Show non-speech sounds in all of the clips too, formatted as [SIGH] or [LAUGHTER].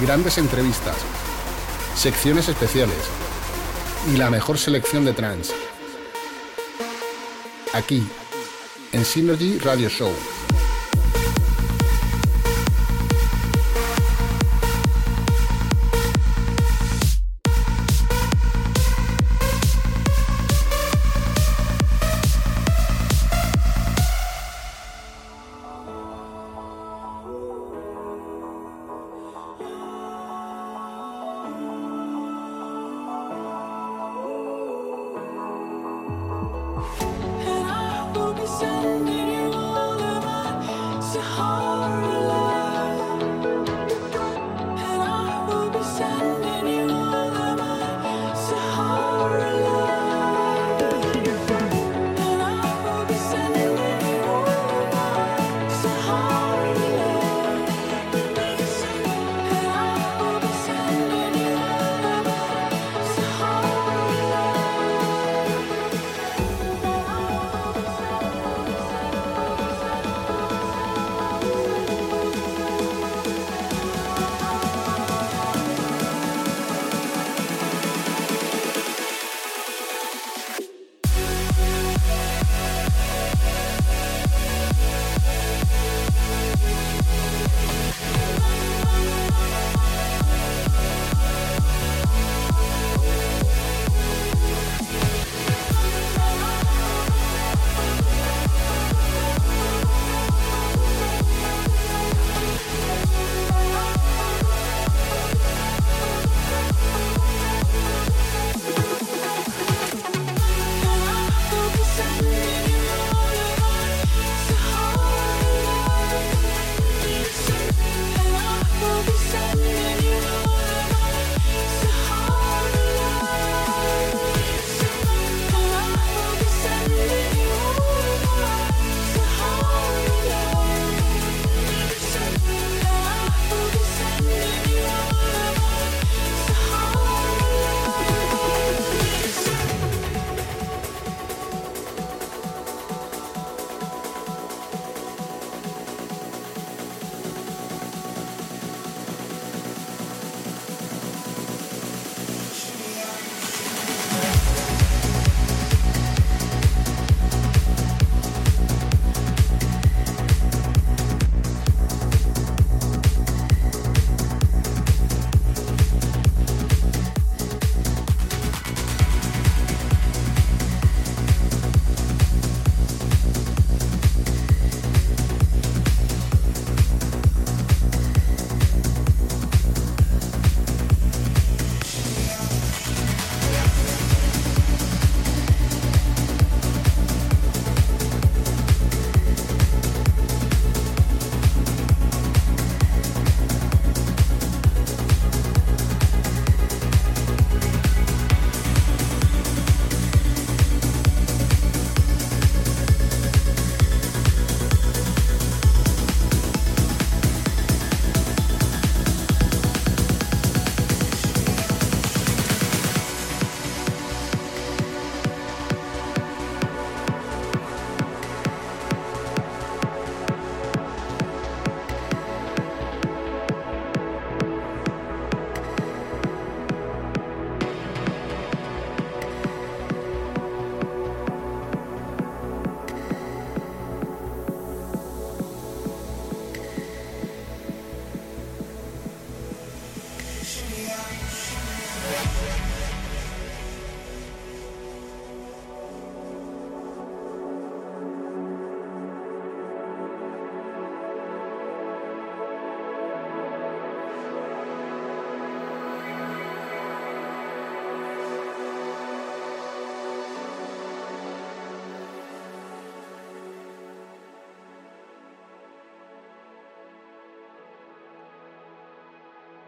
Grandes entrevistas, secciones especiales y la mejor selección de trance. Aquí, en Synergy Radio Show.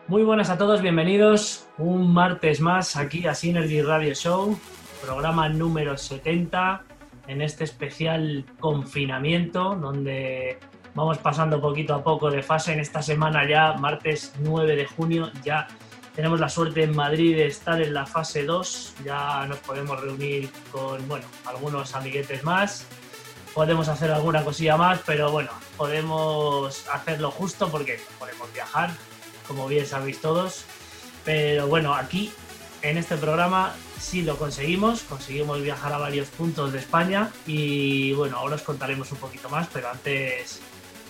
Muy buenas a todos, bienvenidos un martes más aquí a Synergy Radio Show, programa número 70 en este especial confinamiento donde vamos pasando poquito a poco de fase. En esta semana ya, martes 9 de junio, ya tenemos la suerte en Madrid de estar en la fase 2, ya nos podemos reunir con bueno, algunos amiguetes más. Podemos hacer alguna cosilla más, pero bueno, podemos hacerlo justo porque podemos viajar, como bien sabéis todos. Pero bueno, aquí en este programa sí lo conseguimos, conseguimos viajar a varios puntos de España y bueno, ahora os contaremos un poquito más, pero antes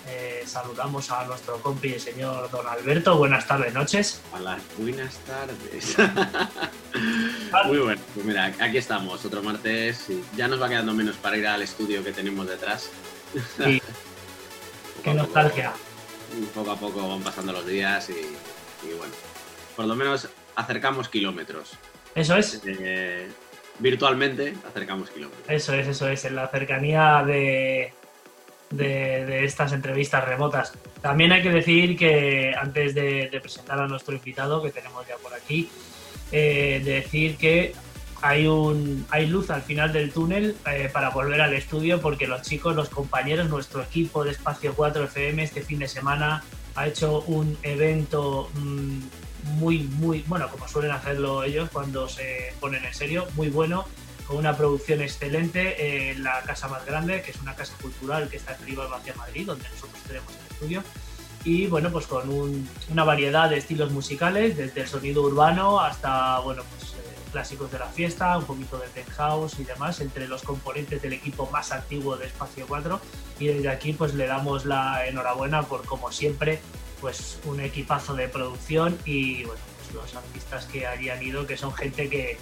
eh, saludamos a nuestro compi, el señor Don Alberto. Buenas tardes, noches. Hola, buenas tardes. [LAUGHS] Muy bueno, pues mira, aquí estamos, otro martes. Ya nos va quedando menos para ir al estudio que tenemos detrás. Sí. [LAUGHS] Qué nostalgia poco a poco van pasando los días y, bueno, por lo menos acercamos kilómetros. Eso es. Eh, virtualmente acercamos kilómetros. Eso es, eso es, en la cercanía de, de, estas entrevistas remotas. También hay que decir que antes de, presentar a nuestro invitado, que tenemos ya por aquí, eh, decir que hay, un, hay luz al final del túnel eh, para volver al estudio porque los chicos, los compañeros, nuestro equipo de Espacio 4 FM este fin de semana ha hecho un evento mm, muy, muy, bueno, como suelen hacerlo ellos cuando se ponen en serio, muy bueno, con una producción excelente en la casa más grande, que es una casa cultural que está en Rivas hacia Madrid, donde nosotros tenemos el estudio. Y bueno, pues con una variedad de estilos musicales, desde el sonido urbano hasta, bueno, pues clásicos de la fiesta, un poquito de tech house y demás, entre los componentes del equipo más antiguo de Espacio 4. Y desde aquí pues le damos la enhorabuena por, como siempre, pues un equipazo de producción y bueno, pues los artistas que allí han ido, que son gente que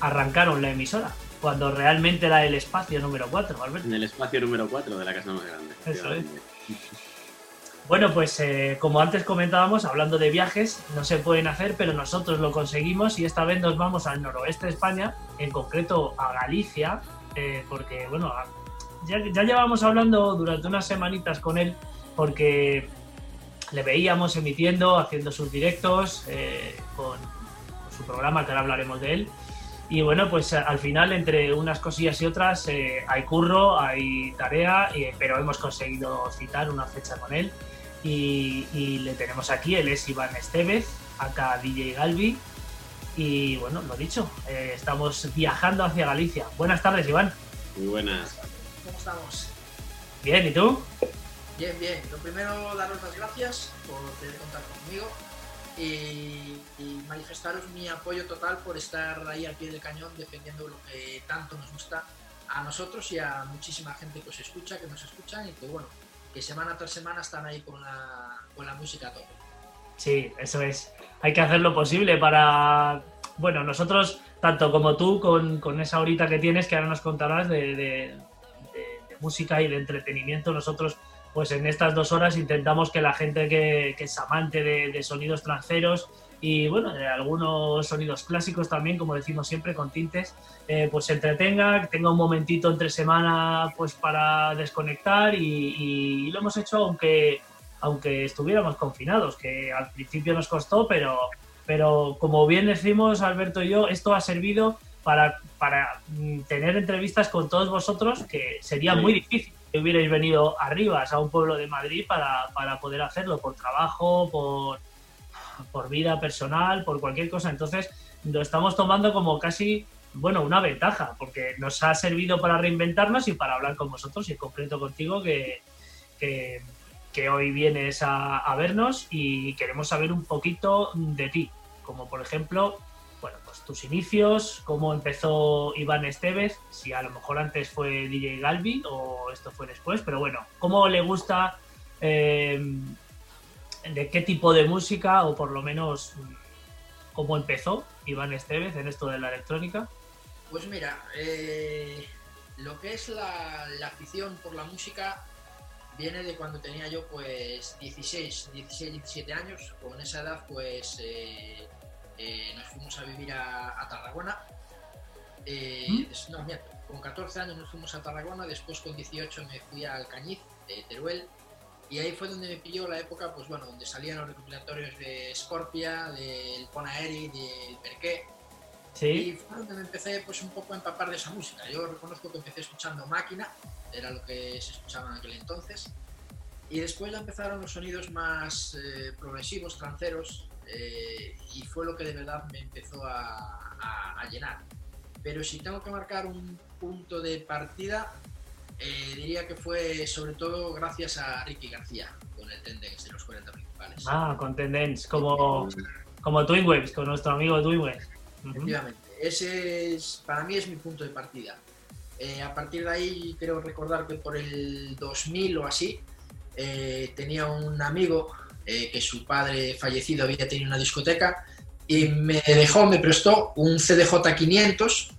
arrancaron la emisora, cuando realmente era el espacio número 4, En el espacio número 4 de la casa más grande. Eso es. Bueno, pues eh, como antes comentábamos, hablando de viajes, no se pueden hacer, pero nosotros lo conseguimos y esta vez nos vamos al noroeste de España, en concreto a Galicia, eh, porque bueno, ya, llevamos hablando durante unas semanitas con él, porque le veíamos emitiendo, haciendo sus directos eh, con, su programa, que ahora hablaremos de él. Y bueno, pues al final, entre unas cosillas y otras, hay curro, hay tarea, pero hemos conseguido citar una fecha con él y, le tenemos aquí, él es Iván Estevez, acá DJ Galvi. Y bueno, lo dicho, eh, estamos viajando hacia Galicia. Buenas tardes, Iván. Muy buenas. ¿Cómo estamos? Bien, ¿y tú? Bien, bien. Lo primero, daros las gracias por querer contar conmigo y, y, manifestaros mi apoyo total por estar ahí al pie del cañón defendiendo lo que tanto nos gusta a nosotros y a muchísima gente que os escucha, que nos escuchan y que bueno, que semana tras semana están ahí con la, con la música a tope. Sí, eso es. Hay que hacer lo posible para. Bueno, nosotros, tanto como tú, con, con esa horita que tienes, que ahora nos contarás de, música y de entretenimiento, nosotros, pues en estas dos horas intentamos que la gente que, que es amante de, sonidos tranceros y bueno, de algunos sonidos clásicos también, como decimos siempre, con tintes, eh, pues se entretenga, que tenga un momentito entre semana pues para desconectar y, lo hemos hecho aunque, aunque estuviéramos confinados, que al principio nos costó, pero, pero como bien decimos Alberto y yo, esto ha servido para, para mm, tener entrevistas con todos vosotros, que sería muy difícil que hubierais venido arriba a un pueblo de Madrid para, para poder hacerlo por trabajo, por por vida personal, por cualquier cosa. Entonces, lo estamos tomando como casi, bueno, una ventaja, porque nos ha servido para reinventarnos y para hablar con vosotros y en concreto contigo que, que, hoy vienes a, vernos y queremos saber un poquito de ti, como por ejemplo, bueno, pues tus inicios, cómo empezó Iván Estevez, si a lo mejor antes fue DJ Galvi o esto fue después, pero bueno, cómo le gusta eh, de qué tipo de música o por lo menos cómo empezó Iván Estevez en esto de la electrónica. Pues mira, eh, lo que es la, afición por la música viene de cuando tenía yo pues 16, 16, 17 años. Con esa edad pues eh, eh, nos fuimos a vivir a, Tarragona. ¿Mm? No, mira, con 14 años nos fuimos a Tarragona, después con 18 me fui al Cañiz de Teruel Y ahí fue donde me pilló la época, pues bueno, donde salían los recopilatorios de Scorpia, del Ponaeri, del Perqué. Sí. Y fue donde me empecé pues un poco a empapar de esa música. Yo reconozco que empecé escuchando Máquina, era lo que se escuchaba en aquel entonces. Y después ya empezaron los sonidos más eh, progresivos, tranceros, eh, y fue lo que de verdad me empezó a, a- a llenar. Pero si tengo que marcar un punto de partida, eh, diría que fue sobre todo gracias a Ricky García con el Tendex de los 40 principales. Ah, con Tendence, como, como Twin Waves, con nuestro amigo Twin Waves. Efectivamente, ese es, para mí es mi punto de partida. Eh, a partir de ahí creo recordar que por el 2000 o así eh, tenía un amigo que su padre fallecido había tenido una discoteca y me dejó, me prestó un CDJ 500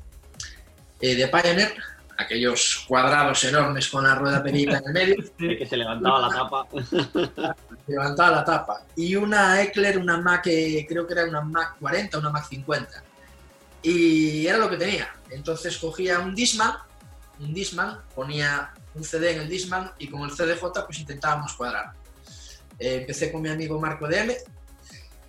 eh, de Pioneer, aquellos cuadrados enormes con la rueda perita en el medio. [LAUGHS] De que se levantaba la tapa. [LAUGHS] levantaba la tapa. Y una Eckler, una Mac, eh, creo que era una Mac 40, una Mac 50. Y era lo que tenía. Entonces cogía un Disman, un Disman, ponía un CD en el Disman y con el CDJ pues intentábamos cuadrar. Eh, empecé con mi amigo Marco DM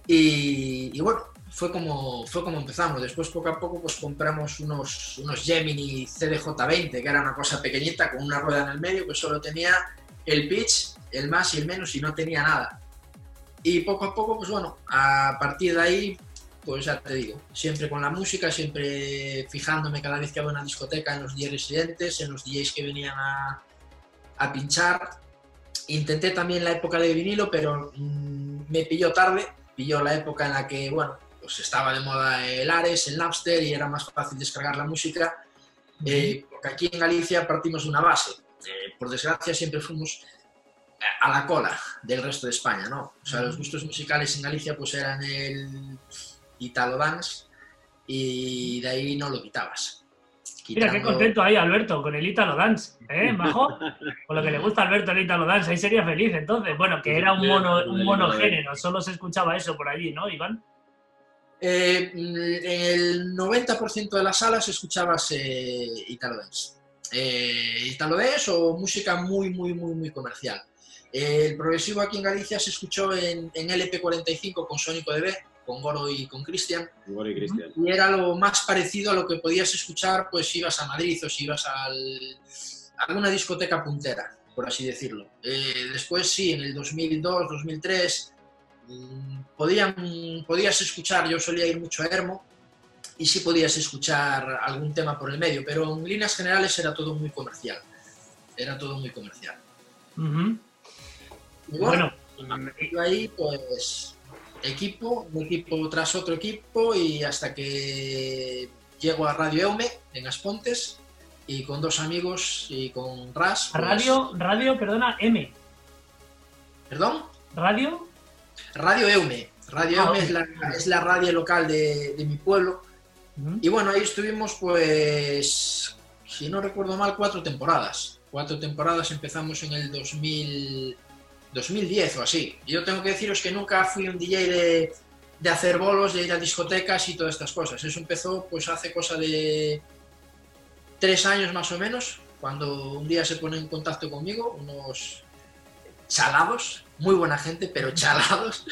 y, y bueno, fue como, fue como empezamos. Después poco a poco pues compramos unos, unos Gemini CDJ20, que era una cosa pequeñita con una rueda en el medio que solo tenía el pitch, el más y el menos y no tenía nada. Y poco a poco, pues bueno, a partir de ahí, pues ya te digo, siempre con la música, siempre fijándome cada vez que había una discoteca en los DJs residentes, en los DJs que venían a, a pinchar. Intenté también la época de vinilo, pero mm, me pilló tarde, pilló la época en la que, bueno, pues estaba de moda el Ares, el Napster y era más fácil descargar la música. Eh, porque aquí en Galicia partimos de una base. Eh, por desgracia siempre fuimos a la cola del resto de España, ¿no? O sea, los gustos musicales en Galicia pues eran el Italo Dance y de ahí no lo quitabas. Mira, qué contento ahí Alberto con el Italo Dance, ¿eh, [LAUGHS] Majo? Con lo que le gusta a Alberto el Italo Dance, ahí sería feliz entonces. Bueno, que era un, mono, un monogénero, solo se escuchaba eso por allí, ¿no, Iván? Eh, en el 90% de las salas escuchabas eh, Italo Dance. Eh, Italo Dance o música muy, muy, muy, muy comercial. Eh, el progresivo aquí en Galicia se escuchó en, en LP45 con Sónico DB, con Goro y con Cristian. Y Cristian. y era lo más parecido a lo que podías escuchar pues si ibas a Madrid o si ibas al, a alguna discoteca puntera, por así decirlo. Eh, después sí, en el 2002, 2003, mm, podían, podías escuchar, yo solía ir mucho a Hermo, y sí podías escuchar algún tema por el medio, pero en líneas generales era todo muy comercial. Era todo muy comercial. Y bueno, Bueno, yo ahí, pues, equipo, un equipo tras otro equipo y hasta que llego a Radio Eume, en Aspontes, y con dos amigos y con Ras. pues- radio, radio, perdona, M. ¿Perdón? Radio, Radio Eume. Radio Ah, Eume es la, es la radio local de, de mi pueblo. Y bueno, ahí estuvimos, pues, si no recuerdo mal, cuatro temporadas. Cuatro temporadas empezamos en el 2000, 2010 o así. Y yo tengo que deciros que nunca fui un DJ de, de hacer bolos, de ir a discotecas y todas estas cosas. Eso empezó pues hace cosa de tres años más o menos, cuando un día se pone en contacto conmigo unos chalados, muy buena gente, pero chalados,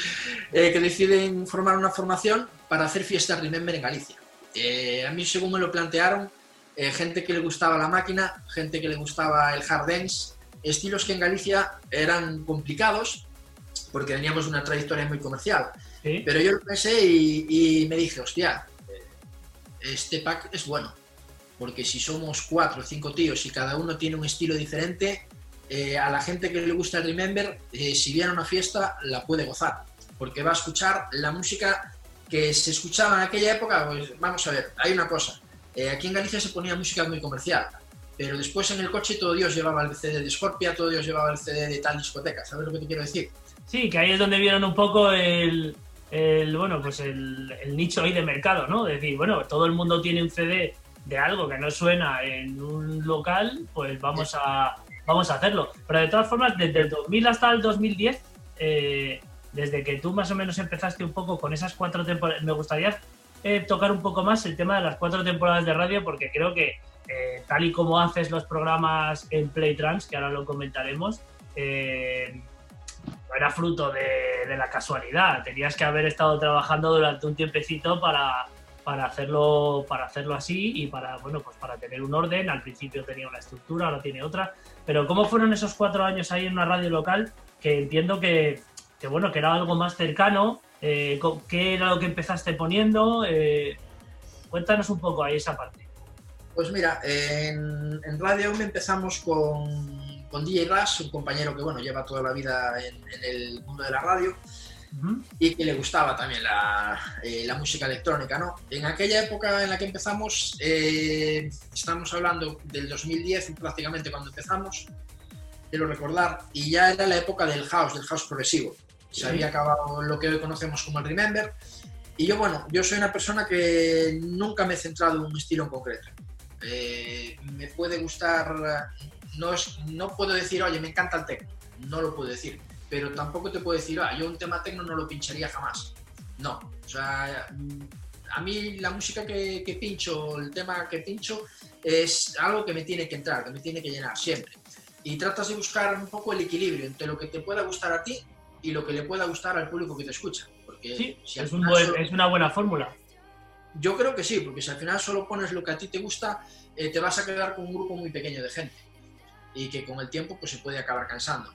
eh, que deciden formar una formación para hacer fiestas Remember en Galicia. Eh, a mí, según me lo plantearon, eh, gente que le gustaba la máquina, gente que le gustaba el hard dance, estilos que en Galicia eran complicados porque teníamos una trayectoria muy comercial. sí. Pero yo lo pensé y, y me dije, hostia, eh, este pack es bueno, porque si somos cuatro o cinco tíos y cada uno tiene un estilo diferente, eh, a la gente que le gusta el Remember, eh, si viene a una fiesta, la puede gozar, porque va a escuchar la música que se escuchaba en aquella época. Pues vamos a ver, hay una cosa, eh, aquí en Galicia se ponía música muy comercial, pero después en el coche todo Dios llevaba el CD de Scorpia, todo Dios llevaba el CD de tal discoteca, ¿sabes lo que te quiero decir? Sí, que ahí es donde vieron un poco el, el, bueno, pues el, el nicho ahí de mercado, ¿no? Es decir, bueno, todo el mundo tiene un CD de algo que no suena en un local, pues vamos a, vamos a hacerlo. Pero de todas formas, desde el 2000 hasta el 2010, eh, desde que tú más o menos empezaste un poco con esas cuatro temporadas, me gustaría eh, tocar un poco más el tema de las cuatro temporadas de radio, porque creo que eh, tal y como haces los programas en Playtrans, que ahora lo comentaremos, eh, era fruto de, la casualidad. Tenías que haber estado trabajando durante un tiempecito para, para hacerlo para hacerlo así y para bueno pues para tener un orden al principio tenía una estructura ahora tiene otra pero cómo fueron esos cuatro años ahí en una radio local que entiendo que, bueno que era algo más cercano. Eh, qué era lo que empezaste poniendo eh, cuéntanos un poco ahí esa parte. Pues mira en, radio empezamos con con DJ Rush, un compañero que bueno, lleva toda la vida en, el mundo de la radio y que le gustaba también eh, la, música electrónica. ¿no? En aquella época en la que empezamos, eh, estamos hablando del 2010 prácticamente cuando empezamos, quiero recordar, y ya era la época del house, del house progresivo. Se había acabado lo que hoy conocemos como el Remember. Y yo, bueno, yo soy una persona que nunca me he centrado en un estilo en concreto. Eh, me puede gustar no, es, no puedo decir, oye, me encanta el techno, no lo puedo decir, pero tampoco te puedo decir, ah, yo un tema techno no lo pincharía jamás. No, o sea, mm, a mí la música que, que pincho, el tema que pincho, es algo que me tiene que entrar, que me tiene que llenar siempre. Y tratas de buscar un poco el equilibrio entre lo que te pueda gustar a ti y lo que le pueda gustar al público que te escucha. Porque sí, si es, es, una buena fórmula. Yo creo que sí, porque si al final solo pones lo que a ti te gusta, eh, te vas a quedar con un grupo muy pequeño de gente y que con el tiempo pues se puede acabar cansando.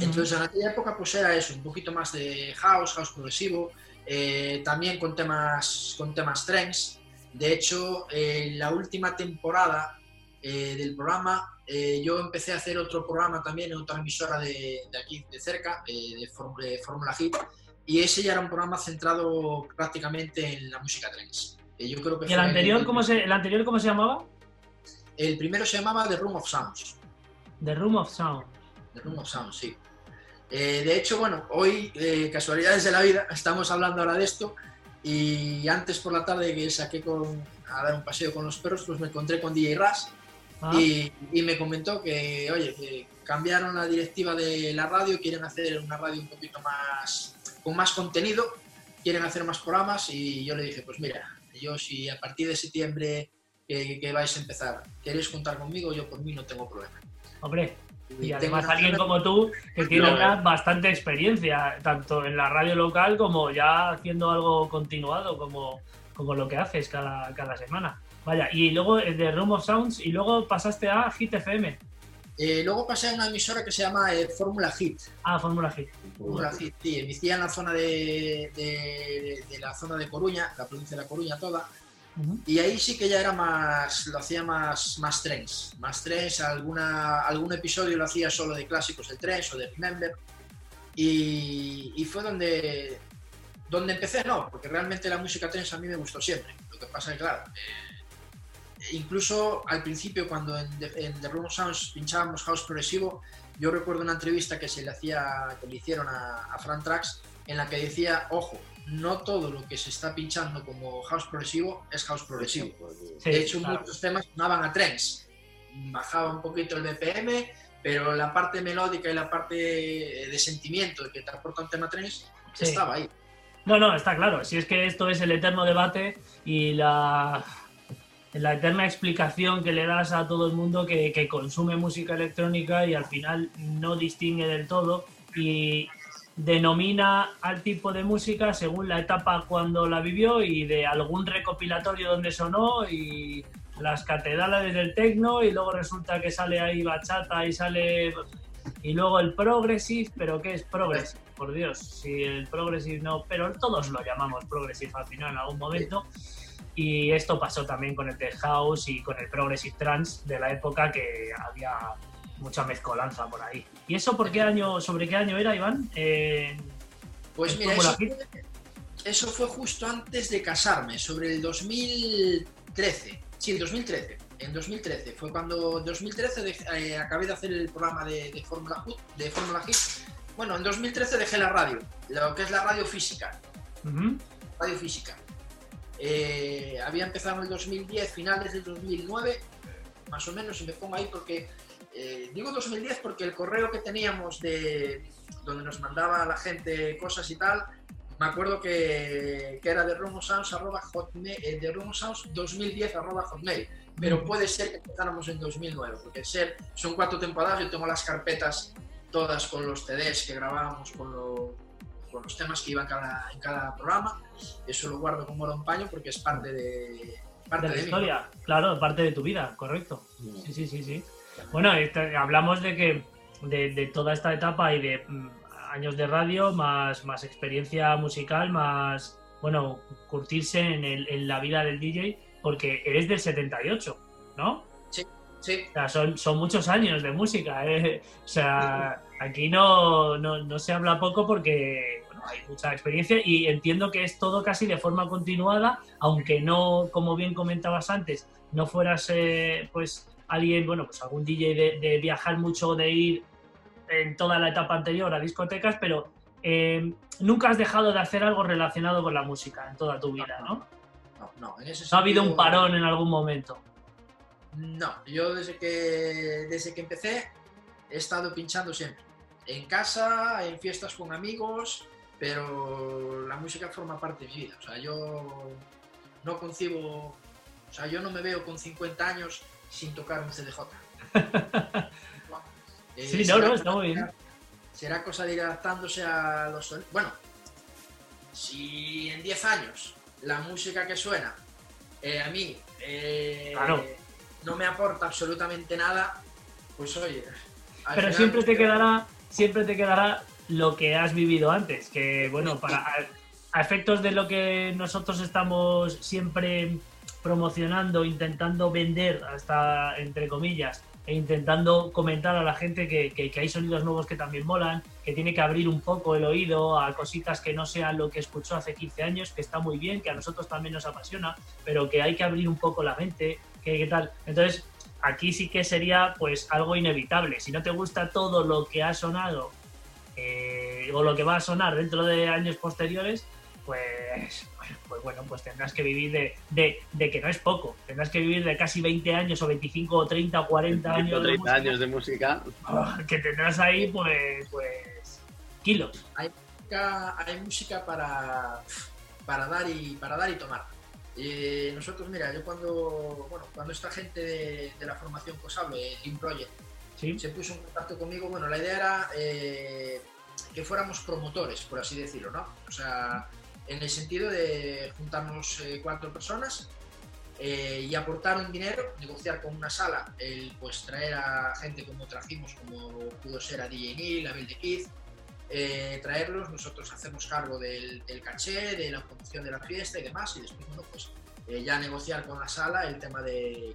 Entonces en aquella época pues era eso, un poquito más de house, house progresivo, eh, también con temas, con temas trends. De hecho, en la última temporada eh, del programa eh, yo empecé a hacer otro programa también en otra emisora de, de aquí de cerca, de, Fórmula Hit, y ese ya era un programa centrado prácticamente en la música trends. yo creo que ¿Y el anterior, cómo se, el anterior cómo se llamaba? El primero se llamaba The Room of Sounds. The Room of Sound. The Room of Sound, sí. Eh, de hecho, bueno, hoy, eh, casualidades de la vida, [LAUGHS] estamos hablando ahora de esto y antes por la tarde que saqué con, a dar un paseo con los perros, pues me encontré con DJ Ras ah. y, me comentó que, oye, que cambiaron la directiva de la radio, quieren hacer una radio un poquito más, con más contenido, quieren hacer más programas y yo le dije, pues mira, yo si a partir de septiembre que, que vais a empezar queréis contar conmigo, yo por mí no tengo problema. Hombre, y además alguien como tú que tiene bastante experiencia, tanto en la radio local como ya haciendo algo continuado, como, como lo que haces cada, cada semana. Vaya, y luego de Room of Sounds y luego pasaste a Hit FM. Eh, luego pasé a una emisora que se llama eh, Fórmula Hit. Ah, Fórmula Hit. Fórmula Hit, sí. Emitía en la zona de, de, de, la zona de Coruña, la provincia de La Coruña toda. Y ahí sí que ya era más, lo hacía más, más trends, más trends, alguna, algún episodio lo hacía solo de clásicos del trends o de Remember. Y, y, fue donde, donde empecé, no, porque realmente la música trends a mí me gustó siempre. Lo que pasa es claro, eh, incluso al principio cuando en, The Room Sounds pinchábamos house progresivo, yo recuerdo una entrevista que se le hacía, que le hicieron a, a Fran Trax, en la que decía, ojo, no todo lo que se está pinchando como house progresivo es house progresivo. de hecho, muchos temas sonaban a trends. Bajaba un poquito el BPM, pero la parte melódica y la parte de sentimiento que te aporta un tema trends estaba ahí. No, no, está claro. Si es que esto es el eterno debate y la, la eterna explicación que le das a todo el mundo que, que consume música electrónica y al final no distingue del todo. Y, denomina al tipo de música según la etapa cuando la vivió y de algún recopilatorio donde sonó y las catedrales del tecno y luego resulta que sale ahí bachata y sale y luego el progressive, pero ¿qué es progressive? Por Dios, si el progressive no, pero todos lo llamamos progressive al final en algún momento. Y esto pasó también con el tech house y con el progressive trance de la época que había mucha mezcolanza por ahí. ¿Y eso por qué año, sobre qué año era, Iván? pues mira, eso, eso, fue justo antes de casarme, sobre el 2013. Sí, el 2013. En 2013 fue cuando en 2013 eh, acabé de hacer el programa de, de Fórmula de Fórmula Hit. Bueno, en 2013 dejé la radio, lo que es la radio física. Radio física. Eh, había empezado en el 2010, finales del 2009, más o menos, y me pongo ahí porque eh, digo 2010 porque el correo que teníamos de donde nos mandaba la gente cosas y tal, me acuerdo que, que era de rumosounds eh, de 2010 hotmail, pero puede ser que empezáramos en 2009, porque ser, son cuatro temporadas, yo tengo las carpetas todas con los CDs que grabábamos con, los temas que iban cada, en cada programa. Eso lo guardo como en paño porque es parte de, parte de, la historia, claro, parte de tu vida, correcto. Sí, sí, sí, sí. Bueno, este, hablamos de que de, toda esta etapa y de mm, años de radio, más, más experiencia musical, más, bueno, curtirse en, en la vida del DJ, porque eres del 78, ¿no? Sí, sí. O sea, son, son muchos años de música, ¿eh? O sea, aquí no, no, no se habla poco porque hay mucha experiencia y entiendo que es todo casi de forma continuada, aunque no, como bien comentabas antes, no fueras eh, pues alguien, bueno, pues algún DJ de, viajar mucho, de ir en toda la etapa anterior a discotecas, pero eh, nunca has dejado de hacer algo relacionado con la música en toda tu vida, ¿no? No, no, en ese ¿No ha habido un parón en algún momento? No, yo desde que, desde que empecé he estado pinchando siempre. En casa, en fiestas con amigos, pero la música forma parte de mi vida. O sea, yo no concibo, o sea, yo no me veo con 50 años sin tocar un CDJ. [LAUGHS] sí, no, no, está muy bien. Será cosa de ir adaptándose a los... Bueno, si en 10 años la música que suena eh, a mí eh, no me aporta absolutamente nada, pues oye... Pero siempre te quedará, siempre te quedará lo que has vivido antes, que bueno, [LAUGHS] para a, efectos de lo que nosotros estamos siempre promocionando, intentando vender, hasta entre comillas, e intentando comentar a la gente que, que, hay sonidos nuevos que también molan, que tiene que abrir un poco el oído a cositas que no sean lo que escuchó hace 15 años, que está muy bien, que a nosotros también nos apasiona, pero que hay que abrir un poco la mente, que tal. Entonces, aquí sí que sería pues algo inevitable. Si no te gusta todo lo que ha sonado eh, o lo que va a sonar dentro de años posteriores, pues, pues bueno, pues tendrás que vivir de, que no es poco, tendrás que vivir de casi 20 años o 25 o 30 o 40 años, 30 de años de música. Ah, que tendrás ahí pues, pues kilos. Hay música, hay música para, para, dar y, para dar y tomar. nosotros, mira, yo cuando, bueno, cuando esta gente de, la formación COSABLE, Team Project, se puso en contacto conmigo. Bueno, la idea era eh, que fuéramos promotores, por así decirlo, ¿no? O sea, en el sentido de juntarnos eh, cuatro personas eh, y aportar un dinero, negociar con una sala, el, pues traer a gente como trajimos, como pudo ser a DJ Neil, a Bill de Keith, traerlos, nosotros hacemos cargo del, caché, de la promoción de la fiesta y demás, y después, bueno, pues ya negociar con la sala el tema de,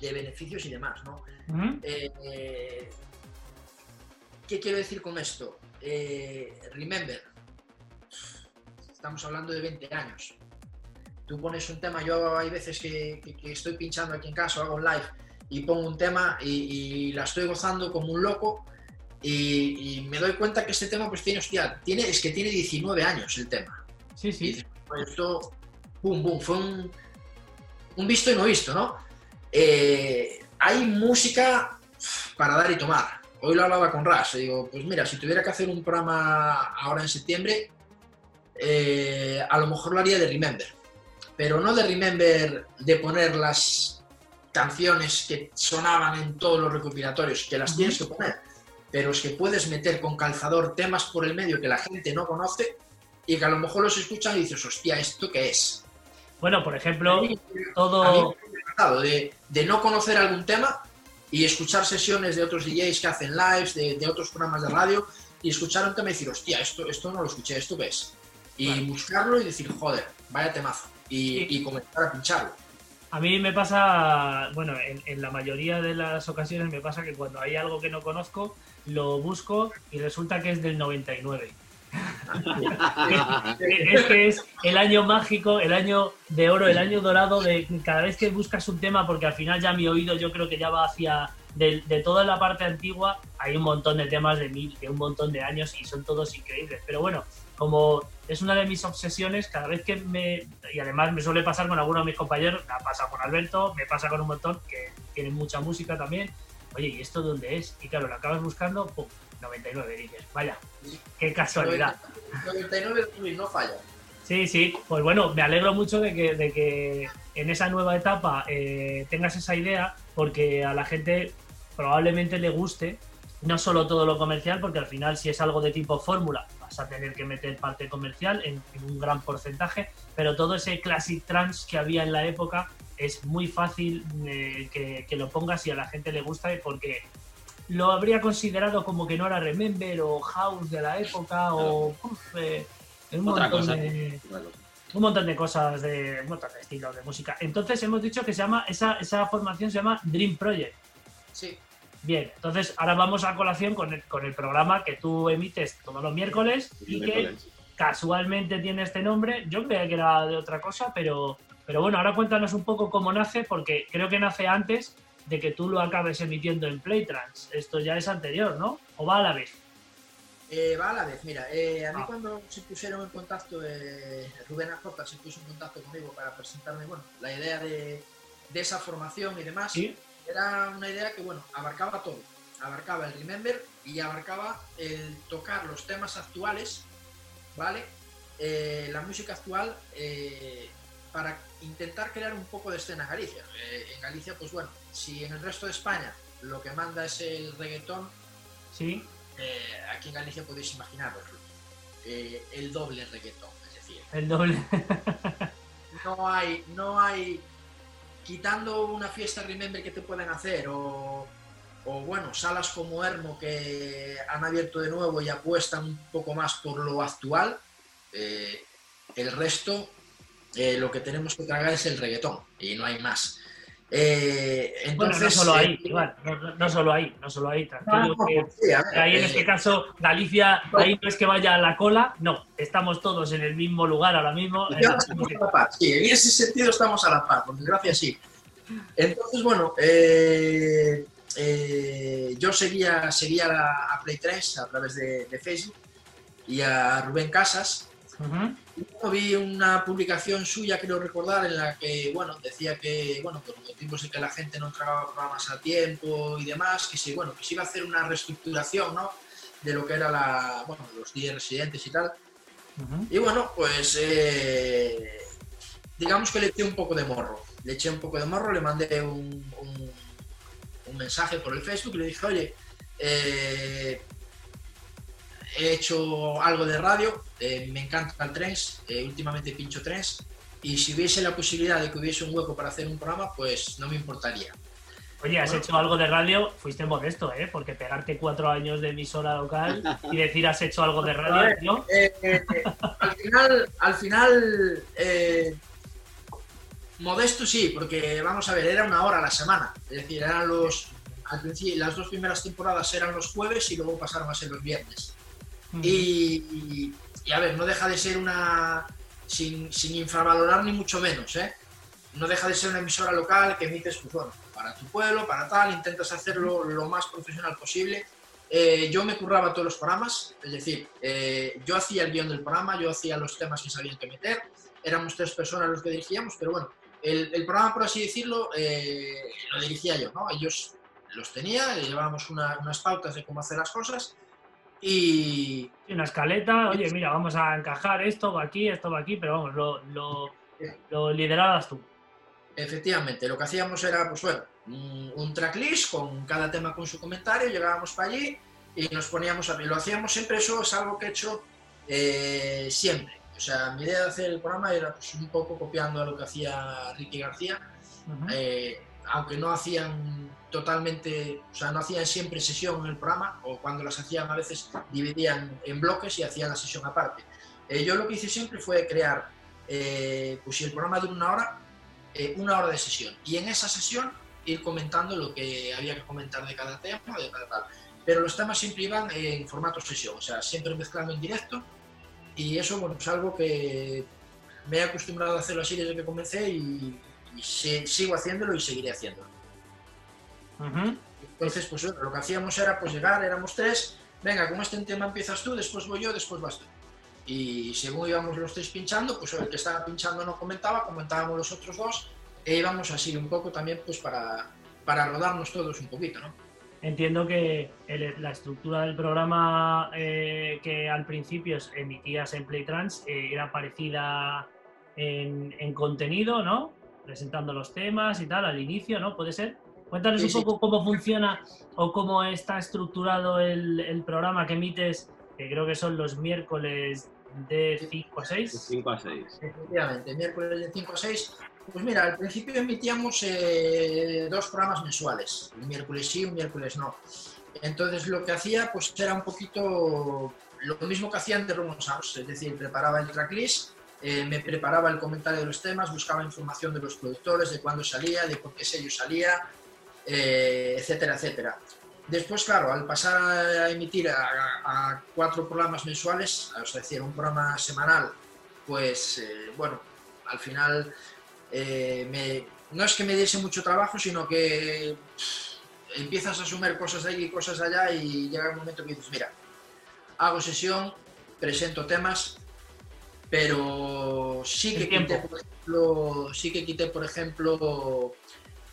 de beneficios y demás, ¿no? Eh, ¿Qué quiero decir con esto? Eh, remember, estamos hablando de 20 años. Tú pones un tema, yo hay veces que, estoy pinchando aquí en casa, hago un live y pongo un tema y, la estoy gozando como un loco y, me doy cuenta que este tema pues tiene, hostia, tiene, es que tiene 19 años el tema. Sí, sí. Pues esto, boom, boom, fue un, un visto y no visto, ¿no? Eh, hay música para dar y tomar. Hoy lo hablaba con Ras, digo, pues mira, si tuviera que hacer un programa ahora en septiembre, eh, a lo mejor lo haría de Remember. Pero no de Remember de poner las canciones que sonaban en todos los recopilatorios, que las tienes que poner, pero es que puedes meter con calzador temas por el medio que la gente no conoce y que a lo mejor los escuchan y dices, hostia, ¿esto qué es? Bueno, por ejemplo, todo de, no conocer algún tema y escuchar sesiones de otros DJs que hacen lives, de, otros programas de radio, y escuchar un tema y decir, hostia, esto, esto no lo escuché, ¿esto qué es? Y buscarlo y decir, joder, vaya temazo, y, comenzar a pincharlo. A mí me pasa, bueno, en, en, la mayoría de las ocasiones me pasa que cuando hay algo que no conozco, lo busco y resulta que es del 99. [LAUGHS] es que es el año mágico, el año de oro, el año dorado de cada vez que buscas un tema, porque al final ya mi oído yo creo que ya va hacia de, toda la parte antigua, hay un montón de temas de mil, de un montón de años y son todos increíbles. Pero bueno, como es una de mis obsesiones, cada vez que me, y además me suele pasar con algunos de mis compañeros, me pasa con Alberto, me pasa con un montón que tienen mucha música también, oye, ¿y esto dónde es? Y claro, lo acabas buscando, ¡pum! 99 dices, vaya, qué casualidad. 99 no falla. Sí, sí, pues bueno, me alegro mucho de que, de que en esa nueva etapa eh, tengas esa idea, porque a la gente probablemente le guste no solo todo lo comercial, porque al final si es algo de tipo fórmula, vas a tener que meter parte comercial en, un gran porcentaje, pero todo ese classic trans que había en la época es muy fácil eh, que, lo pongas y a la gente le gusta porque lo habría considerado como que no era Remember o House de la época o eh, un, montón de, un montón de cosas de un montón de estilos de música. Entonces hemos dicho que se llama esa, esa formación se llama Dream Project. Sí. Bien, entonces ahora vamos a colación con el, con el programa que tú emites todos los miércoles y que casualmente tiene este nombre. Yo creía que era de otra cosa, pero, pero bueno, ahora cuéntanos un poco cómo nace, porque creo que nace antes de que tú lo acabes emitiendo en Playtrans. Esto ya es anterior, ¿no? ¿O va a la vez? Eh, va a la vez, mira, eh, a mí ah. cuando se pusieron en contacto, eh, Rubén Ajota se puso en contacto conmigo para presentarme, bueno, la idea de, de esa formación y demás. ¿Sí? Era una idea que, bueno, abarcaba todo. Abarcaba el Remember y abarcaba el tocar los temas actuales, ¿vale? Eh, la música actual eh, para intentar crear un poco de escena en Galicia. Eh, en Galicia, pues bueno, si en el resto de España lo que manda es el reggaetón, ¿Sí? aquí en Galicia podéis imaginaros el doble reggaetón, es decir. El doble. [LAUGHS] no hay, no hay quitando una fiesta Remember que te pueden hacer o, bueno, salas como Hermo que han abierto de nuevo y apuestan un poco más por lo actual, eh, el resto eh, lo que tenemos que tragar es el reggaetón y no hay más. Eh, entonces, no solo ahí, igual, no, solo ahí, no solo ahí, ahí en este caso, Galicia, ahí no es que vaya a la cola, no, estamos todos en el mismo lugar ahora mismo. Sí, en ese sentido estamos a la par, por desgracia sí. Entonces, bueno, eh, eh, yo seguía, seguía a Play 3 a través de, de Facebook y a Rubén Casas, Vi una publicación suya, quiero recordar, en la que bueno, decía que bueno, por motivos de que la gente no entregaba programas a tiempo y demás, que sí, bueno, que se iba a hacer una reestructuración ¿no? de lo que era la, bueno, los 10 residentes y tal. Y bueno, pues eh, digamos que le eché un poco de morro. Le eché un poco de morro, le mandé un, un, un mensaje por el Facebook y le dije, oye, eh, he hecho algo de radio, eh, me encanta el tren, eh, últimamente pincho trens, y si hubiese la posibilidad de que hubiese un hueco para hacer un programa, pues no me importaría. Oye, has hecho algo de radio, fuiste modesto, ¿eh? Porque pegarte cuatro años de emisora local y decir has hecho algo de radio, [LAUGHS] ¿no? Eh, al final, al final modesto sí, porque vamos a ver, era una hora a la semana. Es decir, eran los. Al principio, las dos primeras temporadas eran los jueves y luego pasaron a ser los viernes y, a ver, no deja de ser una, sin, infravalorar ni mucho menos, ¿eh? No deja de ser una emisora local que emites, pues bueno, para tu pueblo, para tal, intentas hacerlo lo más profesional posible. Eh, yo me curraba todos los programas, es decir, eh, yo hacía el guion del programa, yo hacía los temas que sabían que meter, éramos tres personas los que dirigíamos, pero bueno, el, programa, por así decirlo, lo dirigía yo, ¿no? Ellos los tenía, llevábamos unas pautas de cómo hacer las cosas y... Una escaleta, oye, mira, vamos a encajar esto va aquí, esto va aquí, pero vamos, lo, lo, lo liderabas tú. Efectivamente, lo que hacíamos era, pues bueno, un tracklist con cada tema con su comentario, llegábamos para allí y nos poníamos a... Lo hacíamos siempre, eso es algo que he hecho eh, siempre. O sea, mi idea de hacer el programa era pues, un poco copiando a lo que hacía Ricky García, eh, aunque no hacían totalmente, o sea, no hacían siempre sesión en el programa, o cuando las hacían a veces dividían en bloques y hacían la sesión aparte. Eh, yo lo que hice siempre fue crear, eh, pues si el programa dura una hora, eh, una hora de sesión, y en esa sesión ir comentando lo que había que comentar de cada tema, de cada tal. Pero los temas siempre iban en formato sesión, o sea, siempre mezclando en directo, y eso, bueno, es algo que me he acostumbrado a hacerlo así desde que comencé y, y sigo haciéndolo y seguiré haciéndolo. Entonces, pues lo que hacíamos era pues llegar, éramos tres, venga, con este tema empiezas tú, después voy yo, después vas tú. Y según íbamos los tres pinchando, pues el que estaba pinchando no comentaba, comentábamos los otros dos, e íbamos así un poco también pues para, para rodarnos todos un poquito, ¿no? Entiendo que la estructura del programa eh, que al principio emitías en Playtrans eh, era parecida en, en, contenido, ¿no? Presentando los temas y tal al inicio, ¿no? ¿Puede ser? Cuéntanos un poco cómo funciona o cómo está estructurado el, programa que emites, que creo que son los miércoles de 5 a 6. 5 a 6. Efectivamente, miércoles de 5 a 6. Pues mira, al principio emitíamos eh, dos programas mensuales, un miércoles sí, un miércoles no. Entonces lo que hacía pues era un poquito lo mismo que hacía antes Roman es decir, preparaba el tracklist, eh, me preparaba el comentario de los temas, buscaba información de los productores, de cuándo salía, de por qué sello salía, eh, etcétera, etcétera. Después, claro, al pasar a emitir a, cuatro programas mensuales, es decir, un programa semanal, pues eh, bueno, al final no es que me diese mucho trabajo, sino que empiezas a asumir cosas de aquí y cosas de allá y llega un momento que dices, mira, hago sesión, presento temas, pero sí que quité, por ejemplo, sí que quité, por ejemplo,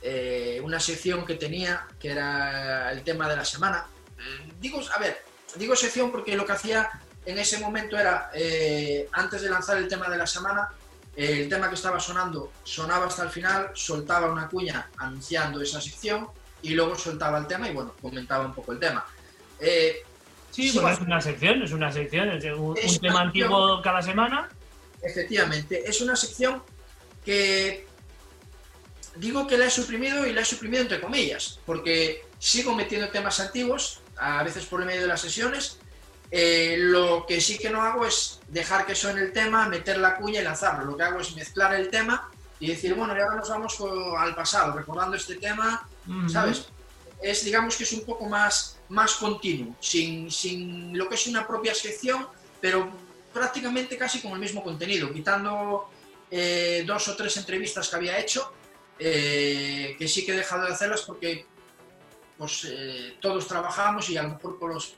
eh, una sección que tenía, que era el tema de la semana. Eh, digo, a ver, digo sección porque lo que hacía en ese momento era, eh, antes de lanzar el tema de la semana, el tema que estaba sonando sonaba hasta el final, soltaba una cuña anunciando esa sección y luego soltaba el tema y bueno, comentaba un poco el tema. Sí, bueno, es una sección, es una sección, es un, tema antiguo cada semana. Efectivamente, es una sección que digo que la he suprimido y la he suprimido entre comillas, porque sigo metiendo temas antiguos, a veces por el medio de las sesiones. Eh, lo que sí que no hago es dejar que suene el tema, meter la cuña y lanzarlo. Lo que hago es mezclar el tema y decir, bueno, y ahora nos vamos al pasado, recordando este tema, ¿sabes? Es, digamos que es un poco más más continuo, sin, sin lo que es una propia sección, pero prácticamente casi con el mismo contenido, quitando eh, dos o tres entrevistas que había hecho, eh, que sí que he dejado de hacerlas porque pues, eh, todos trabajamos y a lo mejor por los,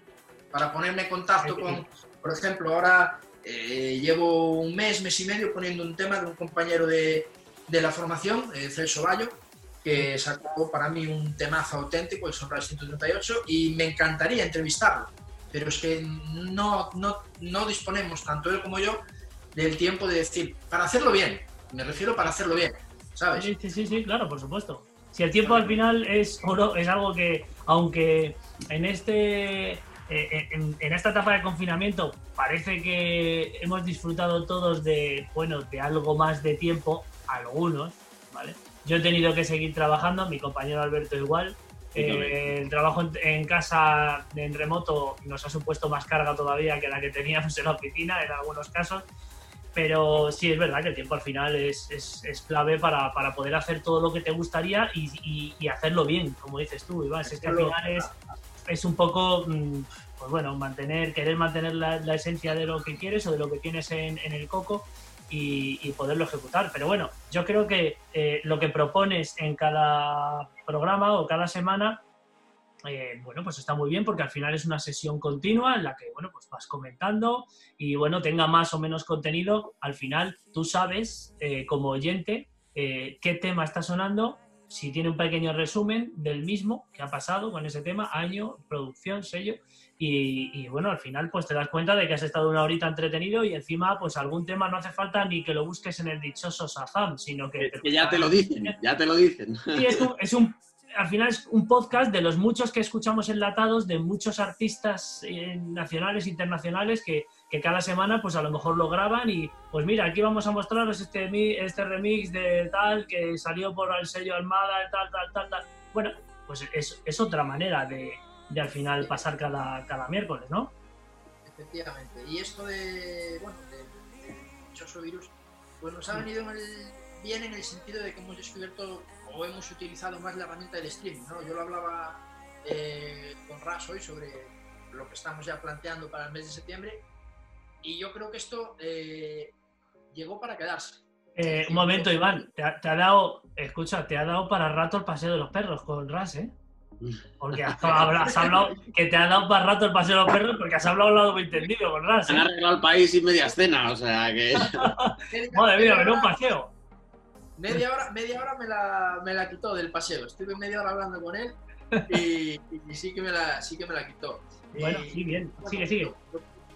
para ponerme en contacto con, por ejemplo, ahora llevo un mes, mes y medio poniendo un tema de un compañero de, de la formación, Celso Bayo, que sacó para mí un temazo auténtico, el Sunrise 138, y me encantaría entrevistarlo, pero es que no, no, no disponemos, tanto él como yo, del tiempo de decir, para hacerlo bien, me refiero para hacerlo bien, ¿sabes? Sí, sí, sí, claro, por supuesto. Si el tiempo al final es oro, es algo que, aunque en este eh, en, en, esta etapa de confinamiento parece que hemos disfrutado todos de, bueno, de algo más de tiempo, algunos. Yo he tenido que seguir trabajando, mi compañero Alberto igual. Eh, el trabajo en, casa en remoto nos ha supuesto más carga todavía que la que teníamos en la oficina en algunos casos. Pero sí es verdad que el tiempo al final es, es, clave para, para, poder hacer todo lo que te gustaría y, y, hacerlo bien, como dices tú, Iván. Es que al final es, es un poco, mm, pues bueno, mantener, querer mantener la, la, esencia de lo que quieres o de lo que tienes en, en el coco y, poderlo ejecutar. Pero bueno, yo creo que eh, lo que propones en cada programa o cada semana, eh, bueno, pues está muy bien porque al final es una sesión continua en la que, bueno, pues vas comentando y, bueno, tenga más o menos contenido, al final tú sabes, eh, como oyente, qué tema está sonando, si tiene un pequeño resumen del mismo que ha pasado con ese tema, año, producción, sello, y, bueno, al final pues te das cuenta de que has estado una horita entretenido y encima pues algún tema no hace falta ni que lo busques en el dichoso Sazam, sino que... que ya te lo dicen, ya te lo dicen. Sí, es un, al final es un podcast de los muchos que escuchamos enlatados, de muchos artistas eh, nacionales, internacionales, que, que, cada semana pues a lo mejor lo graban y pues mira, aquí vamos a mostraros este, este remix de tal que salió por el sello Almada, tal, tal, tal, tal. Bueno, pues es, es otra manera de de al final pasar cada, cada miércoles, ¿no? Efectivamente. Y esto de, bueno, del dichoso virus, pues nos ha venido bien en el sentido de que hemos descubierto o hemos utilizado más la herramienta del streaming, ¿no? Yo lo hablaba eh, con Ras hoy sobre lo que estamos ya planteando para el mes de septiembre y yo creo que esto eh, llegó para quedarse. Eh, un momento, Iván, te ha, te ha, dado, escucha, te ha dado para rato el paseo de los perros con Ras, ¿eh? Porque has, hablado que te ha dado para rato el paseo de los perros porque has hablado un lado entendido, ¿verdad? Han arreglado el país y media escena, o sea que. [LAUGHS] Madre mía, pero un paseo. Media hora, media hora me, la, me la quitó del paseo. Estuve media hora hablando con él y, sí, que me la, sí que me la quitó. Bueno, sí, bien, sigue, sigue.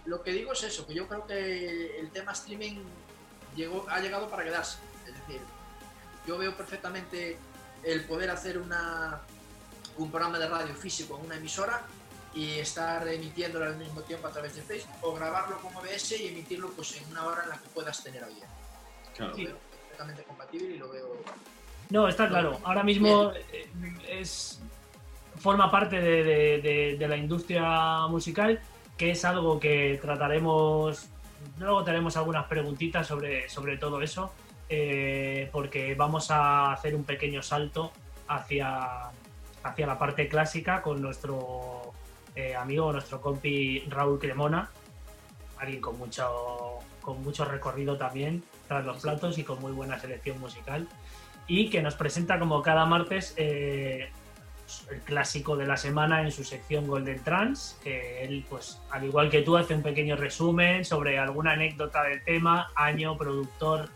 Lo, que digo es eso, que yo creo que el tema streaming llegó, ha llegado para quedarse. Es decir, yo veo perfectamente el poder hacer una un programa de radio físico en una emisora y estar emitiéndolo al mismo tiempo a través de Facebook o grabarlo con OBS y emitirlo pues en una hora en la que puedas tener audiencia. Claro. Lo veo perfectamente compatible y lo veo... No, está claro. Ahora mismo eh, es forma parte de, de, la industria musical, que es algo que trataremos, luego tenemos algunas preguntitas sobre, sobre todo eso, eh, porque vamos a hacer un pequeño salto hacia, hacia la parte clásica con nuestro eh, amigo, nuestro compi Raúl Cremona, alguien con mucho, con mucho recorrido también tras los platos y con muy buena selección musical, y que nos presenta como cada martes eh, el clásico de la semana en su sección Golden Trans, que él, pues, al igual que tú, hace un pequeño resumen sobre alguna anécdota del tema, año, productor,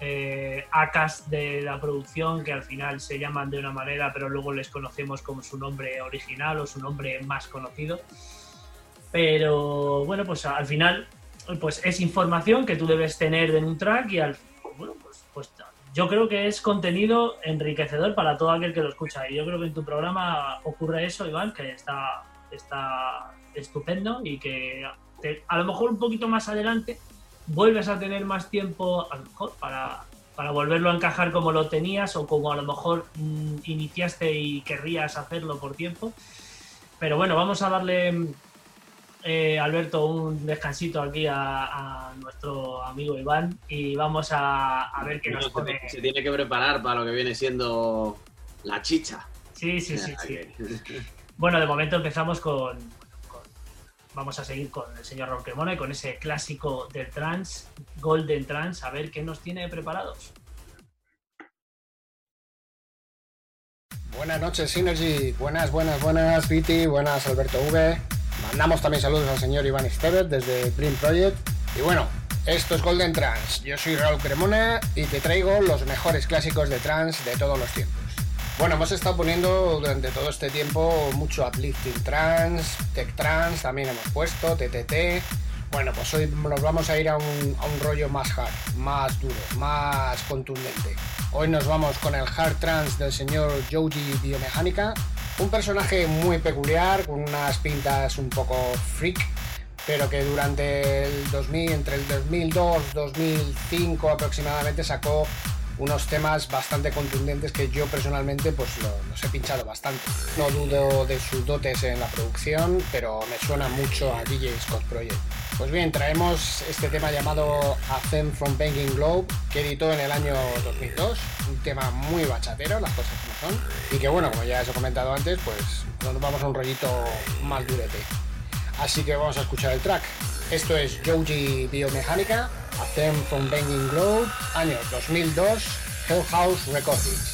eh, ACAS de la producción, que al final se llaman de una manera, pero luego les conocemos como su nombre original o su nombre más conocido. Pero bueno, pues al final, pues es información que tú debes tener en un track y al bueno, pues, pues yo creo que es contenido enriquecedor para todo aquel que lo escucha. Y yo creo que en tu programa ocurre eso, Iván, que está, está estupendo y que a lo mejor un poquito más adelante vuelves a tener más tiempo a lo mejor para, para volverlo a encajar como lo tenías o como a lo mejor mm, iniciaste y querrías hacerlo por tiempo. Pero bueno, vamos a darle eh, Alberto, un descansito aquí a, nuestro amigo Iván y vamos a, ver qué nos pone. Se, tiene que preparar para lo que viene siendo la chicha. Sí, sí, sí. sí. [LAUGHS] bueno, de momento empezamos con, Vamos a seguir con el señor Raúl Cremona y con ese clásico del trans, Golden Trans, a ver qué nos tiene preparados. Buenas noches, Synergy. Buenas, buenas, buenas, Viti. Buenas, Alberto V. Mandamos también saludos al señor Iván Esteves desde Green Project. Y bueno, esto es Golden Trans. Yo soy Raúl Cremona y te traigo los mejores clásicos de trans de todos los tiempos. Bueno, hemos estado poniendo durante todo este tiempo mucho uplifting trans, tech trans, también hemos puesto TTT. Bueno, pues hoy nos vamos a ir a un, a un rollo más hard, más duro, más contundente. Hoy nos vamos con el hard trans del señor Joji Biomecánica un personaje muy peculiar, con unas pintas un poco freak, pero que durante el 2000, entre el 2002 2005 aproximadamente sacó unos temas bastante contundentes que yo personalmente pues los he pinchado bastante. No dudo de sus dotes en la producción, pero me suena mucho a DJ Scott Project. Pues bien, traemos este tema llamado A Theme from Banging Globe, que editó en el año 2002, un tema muy bachatero, las cosas como son, y que bueno, como ya os he comentado antes, pues nos vamos a un rollito más durete. Así que vamos a escuchar el track. Esto es Joji Biomecánica, A Theme from Banging Globe, año 2002, Hell House Recordings.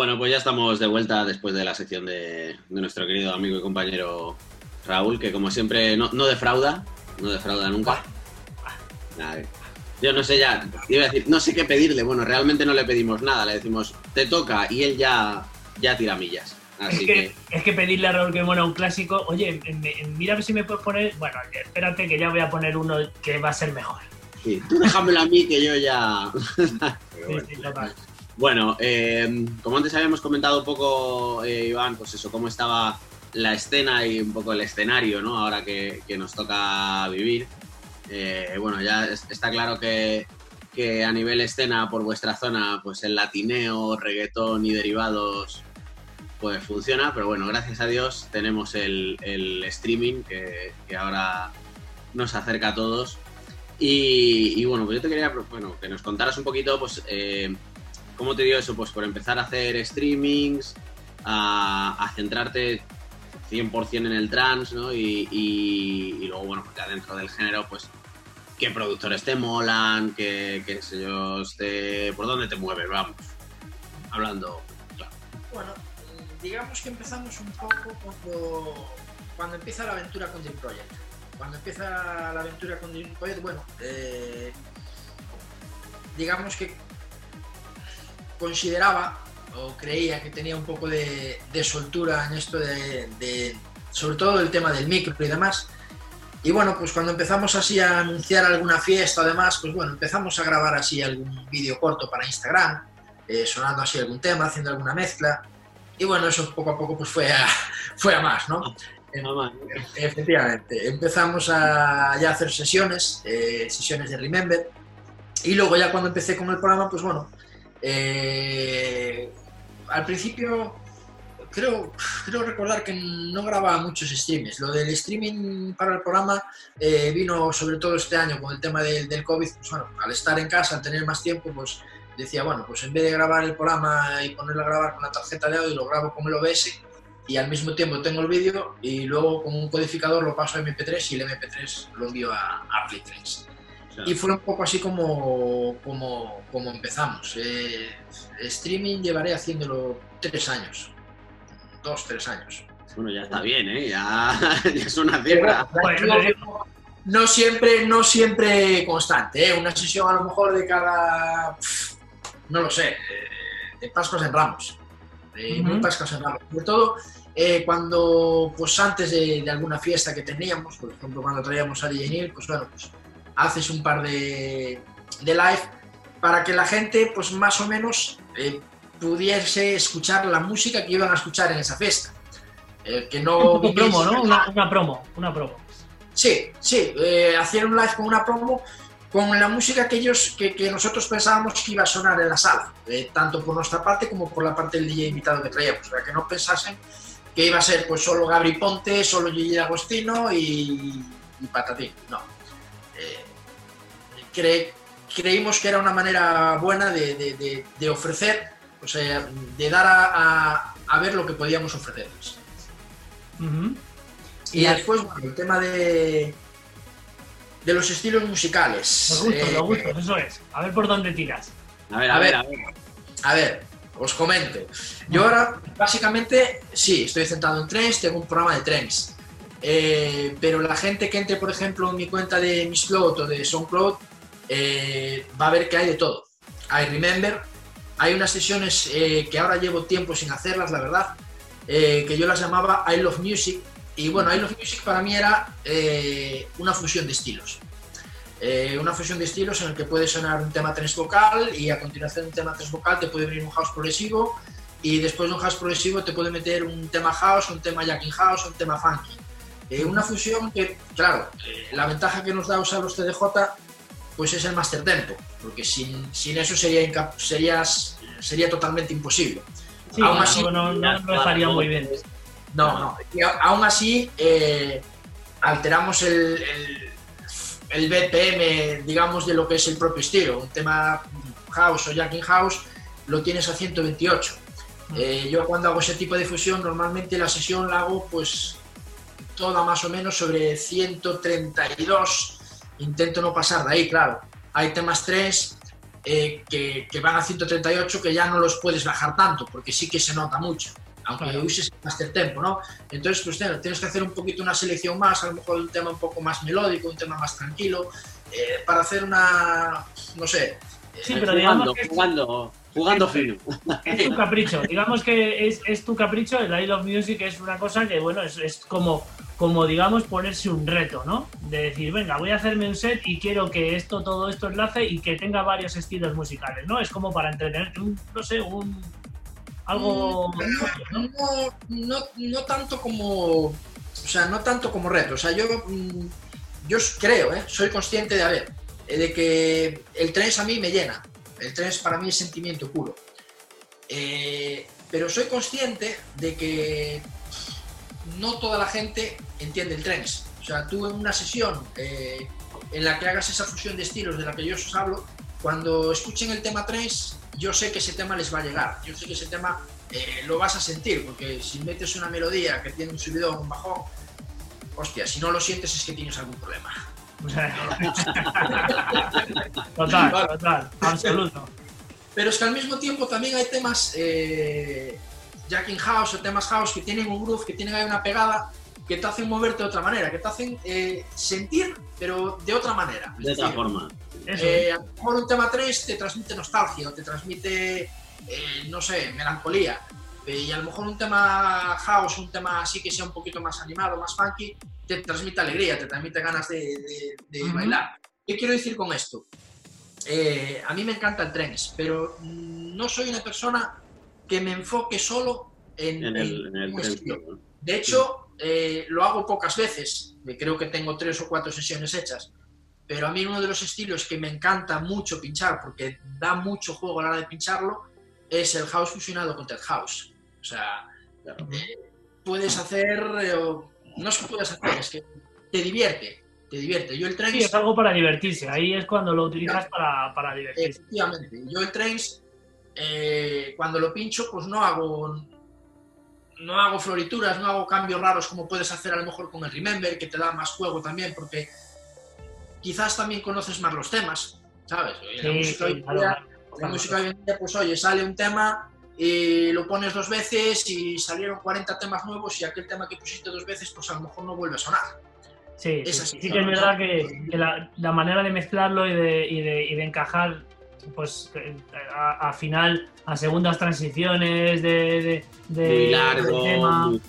Bueno, pues ya estamos de vuelta después de la sección de, nuestro querido amigo y compañero Raúl, que como siempre no, defrauda, no defrauda nunca. Yo no sé ya, iba a decir, no sé qué pedirle. Bueno, realmente no le pedimos nada, le decimos, te toca y él ya, ya tira millas. Así es, que, es que pedirle a Raúl que muera un clásico, oye, mira si me puedes poner, bueno, espérate que ya voy a poner uno que va a ser mejor. Sí, tú déjamelo a mí que yo ya. [LAUGHS] sí, sí, total. Bueno, eh, como antes habíamos comentado un poco, eh, Iván, pues eso, cómo estaba la escena y un poco el escenario, ¿no? Ahora que, nos toca vivir. Eh, bueno, ya está claro que, a nivel escena por vuestra zona, pues el latineo, reggaetón y derivados, pues funciona, pero bueno, gracias a Dios tenemos el, streaming que, ahora nos acerca a todos. Y, bueno, pues yo te quería bueno, que nos contaras un poquito, pues ¿Cómo te dio eso? Pues por empezar a hacer streamings, a, centrarte 100% en el trans, ¿no? Y, luego, bueno, pues ya dentro del género, pues, ¿qué productores te molan? ¿Qué, qué? Te, ¿Por dónde te mueves? Vamos, hablando, claro. Bueno, digamos que empezamos un poco cuando, cuando empieza la aventura con Dream Project. Cuando empieza la aventura con Dream Project, bueno, eh, digamos que consideraba o creía que tenía un poco de, soltura en esto de, sobre todo el tema del micro y demás. Y bueno, pues cuando empezamos así a anunciar alguna fiesta o demás, pues bueno, empezamos a grabar así algún vídeo corto para Instagram, eh, sonando así algún tema, haciendo alguna mezcla. Y bueno, eso poco a poco pues fue a, [LAUGHS] fue a más, ¿no? Efectivamente, empezamos a ya hacer sesiones, eh, sesiones de Remember. Y luego ya cuando empecé con el programa, pues bueno, eh, al principio creo, creo recordar que no grababa muchos streams. Lo del streaming para el programa eh, vino sobre todo este año con el tema del, COVID. Pues bueno, al estar en casa, al tener más tiempo, pues decía, bueno, pues en vez de grabar el programa y ponerlo a grabar con la tarjeta de audio, lo grabo con el OBS y al mismo tiempo tengo el vídeo y luego con un codificador lo paso a MP3 y el MP3 lo envío a, a 3. Y fue un poco así como, como, como empezamos. Eh, streaming llevaré haciéndolo tres años, dos, tres años. Bueno, ya está bien, ¿eh? Ya, [LAUGHS] es una cifra. no, siempre, no siempre constante, ¿eh? Una sesión a lo mejor de cada, no lo sé, de Pascuas en Ramos. De Pascuas en Ramos. Sobre todo eh, cuando, pues antes de, alguna fiesta que teníamos, por ejemplo, cuando traíamos a DJ pues bueno, pues haces un par de, de live para que la gente, pues más o menos, eh, pudiese escuchar la música que iban a escuchar en esa fiesta. Eh, que no una promo, ¿no? Una, promo, una promo. Sí, sí, eh, hacer un live con una promo con la música que ellos, que, que nosotros pensábamos que iba a sonar en la sala, eh, tanto por nuestra parte como por la parte del DJ invitado que traíamos, para que no pensasen que iba a ser pues solo Gabri Ponte, solo Gigi Agostino y, y Patatín. No, creímos que era una manera buena de, ofrecer, o sea, de dar a, ver lo que podíamos ofrecerles. Y después, bueno, el tema de, de los estilos musicales. Me gusta, me eh, eso es. A ver por dónde tiras. A ver, a, ver, a ver. A ver, os comento. Yo ahora, básicamente, sí, estoy centrado en trenes, tengo un programa de trenes. Eh, pero la gente que entre, por ejemplo, en mi cuenta de Miss Cloud o de SoundCloud, eh, va a ver que hay de todo. Hay Remember, hay unas sesiones eh, que ahora llevo tiempo sin hacerlas, la verdad, eh, que yo las llamaba I Love Music. Y bueno, I Love Music para mí era una fusión de estilos. una fusión de estilos en el que puede sonar un tema tres vocal y a continuación un tema tres vocal te puede venir un house progresivo y después de un house progresivo te puede meter un tema house, un tema jacking house, un tema funky. una fusión que, claro, la ventaja que nos da usar los TDJ pues es el Master Tempo, porque sin, eso sería, sería, sería totalmente imposible. aún así, no, no, estaría muy bien. No, no. aún así, eh, alteramos el, el, BPM, digamos, de lo que es el propio estilo. Un tema house o jacking house lo tienes a 128. Mm. Eh, yo cuando hago ese tipo de fusión, normalmente la sesión la hago pues toda más o menos sobre 132 intento no pasar de ahí, claro. Hay temas 3 eh, que, que, van a 138 que ya no los puedes bajar tanto, porque sí que se nota mucho, aunque uses Master Tempo, ¿no? Entonces, pues tienes que hacer un poquito una selección más, a lo mejor un tema un poco más melódico, un tema más tranquilo, eh, para hacer una, no sé... Sí, pero digamos jugando, Jugando fino. Es tu capricho. Digamos que es, es, tu capricho. El I Love Music es una cosa que, bueno, es, es, como, como, digamos, ponerse un reto, ¿no? De decir, venga, voy a hacerme un set y quiero que esto, todo esto enlace y que tenga varios estilos musicales, ¿no? Es como para entretenerte, un, no sé, un. Algo. Mm, no, no, no, tanto como. O sea, no tanto como reto. O sea, yo. Mm, yo creo, ¿eh? Soy consciente de, a ver, de que el tren a mí me llena el tren para mí es sentimiento puro. Eh, pero soy consciente de que no toda la gente entiende el tren. O sea, tú en una sesión eh, en la que hagas esa fusión de estilos de la que yo os hablo, cuando escuchen el tema 3, yo sé que ese tema les va a llegar. Yo sé que ese tema eh, lo vas a sentir, porque si metes una melodía que tiene un subidón, un bajón, hostia, si no lo sientes es que tienes algún problema. [LAUGHS] total, total, absoluto. Pero es que al mismo tiempo también hay temas eh, Jacking House o temas House que tienen un groove, que tienen ahí una pegada que te hacen moverte de otra manera, que te hacen eh, sentir, pero de otra manera. De otra forma. Eh, a lo mejor un tema 3 te transmite nostalgia o te transmite, eh, no sé, melancolía. y a lo mejor un tema house, un tema así que sea un poquito más animado, más funky, te transmite alegría, te transmite ganas de, bailar. ¿Qué quiero decir con esto? Eh, a mí me encanta el trance, pero no soy una persona que me enfoque solo en, el, estilo. De hecho, eh, lo hago pocas veces, creo que tengo tres o cuatro sesiones hechas, pero a mí uno de los estilos que me encanta mucho pinchar, porque da mucho juego a la hora de pincharlo, es el house fusionado con Ted House. O sea, eh, puedes hacer no es que puedas hacer, es que te divierte, te divierte. Yo el trance... Sí, es algo para divertirse, ahí es cuando lo utilizas para, para divertirse. Efectivamente, yo el trance, eh, cuando lo pincho, pues no hago no hago florituras, no hago cambios raros como puedes hacer a lo mejor con el Remember, que te da más juego también, porque quizás también conoces más los temas, ¿sabes? la música, la música hoy en día, pues oye, sale un tema y lo pones dos veces y salieron 40 temas nuevos y aquel tema que pusiste dos veces pues a lo mejor no vuelve a sonar. Sí, sí, que es verdad que, la, manera de mezclarlo y de, y de, y de encajar pues a, final a segundas transiciones de, de, muy largo, tema,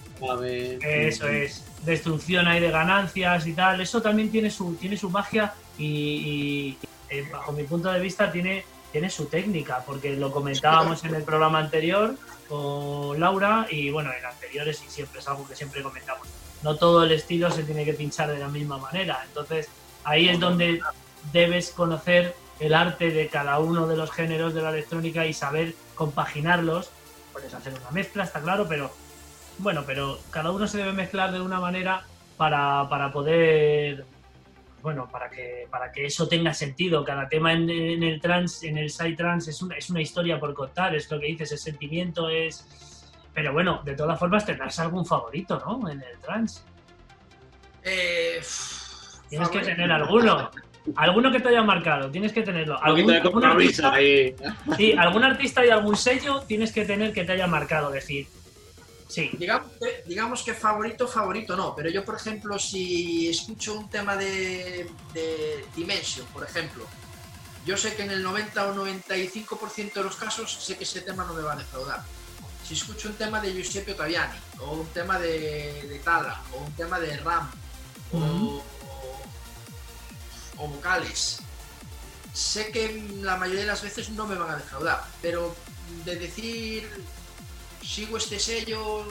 eso es destrucción ahí de ganancias y tal eso también tiene su tiene su magia y, eh, bajo mi punto de vista tiene tiene su técnica, porque lo comentábamos en el programa anterior con Laura y bueno, en anteriores y siempre es algo que siempre comentamos. No todo el estilo se tiene que pinchar de la misma manera, entonces ahí es donde debes conocer el arte de cada uno de los géneros de la electrónica y saber compaginarlos. Puedes hacer una mezcla, está claro, pero bueno, pero cada uno se debe mezclar de una manera para, para poder bueno, para que, para que eso tenga sentido. Cada tema en, el trans, en el side trans es una, es una historia por contar, es lo que dices, el sentimiento es. Pero bueno, de todas formas tendrás algún favorito, ¿no? En el trans. Eh, tienes que tener alguno. Alguno que te haya marcado, tienes que tenerlo. ¿Algún, artista, ahí. Sí, algún artista y algún sello tienes que tener que te haya marcado. Decir, Sí. Digamos que, favorito, favorito no, pero yo, por ejemplo, si escucho un tema de, de Dimension, por ejemplo, yo sé que en el 90 o 95% de los casos sé que ese tema no me va a defraudar. Si escucho un tema de Giuseppe Ottaviani, o un tema de, de Tala, o un tema de Ram, o, o, vocales, sé que la mayoría de las veces no me van a defraudar, pero de decir sigo este sello,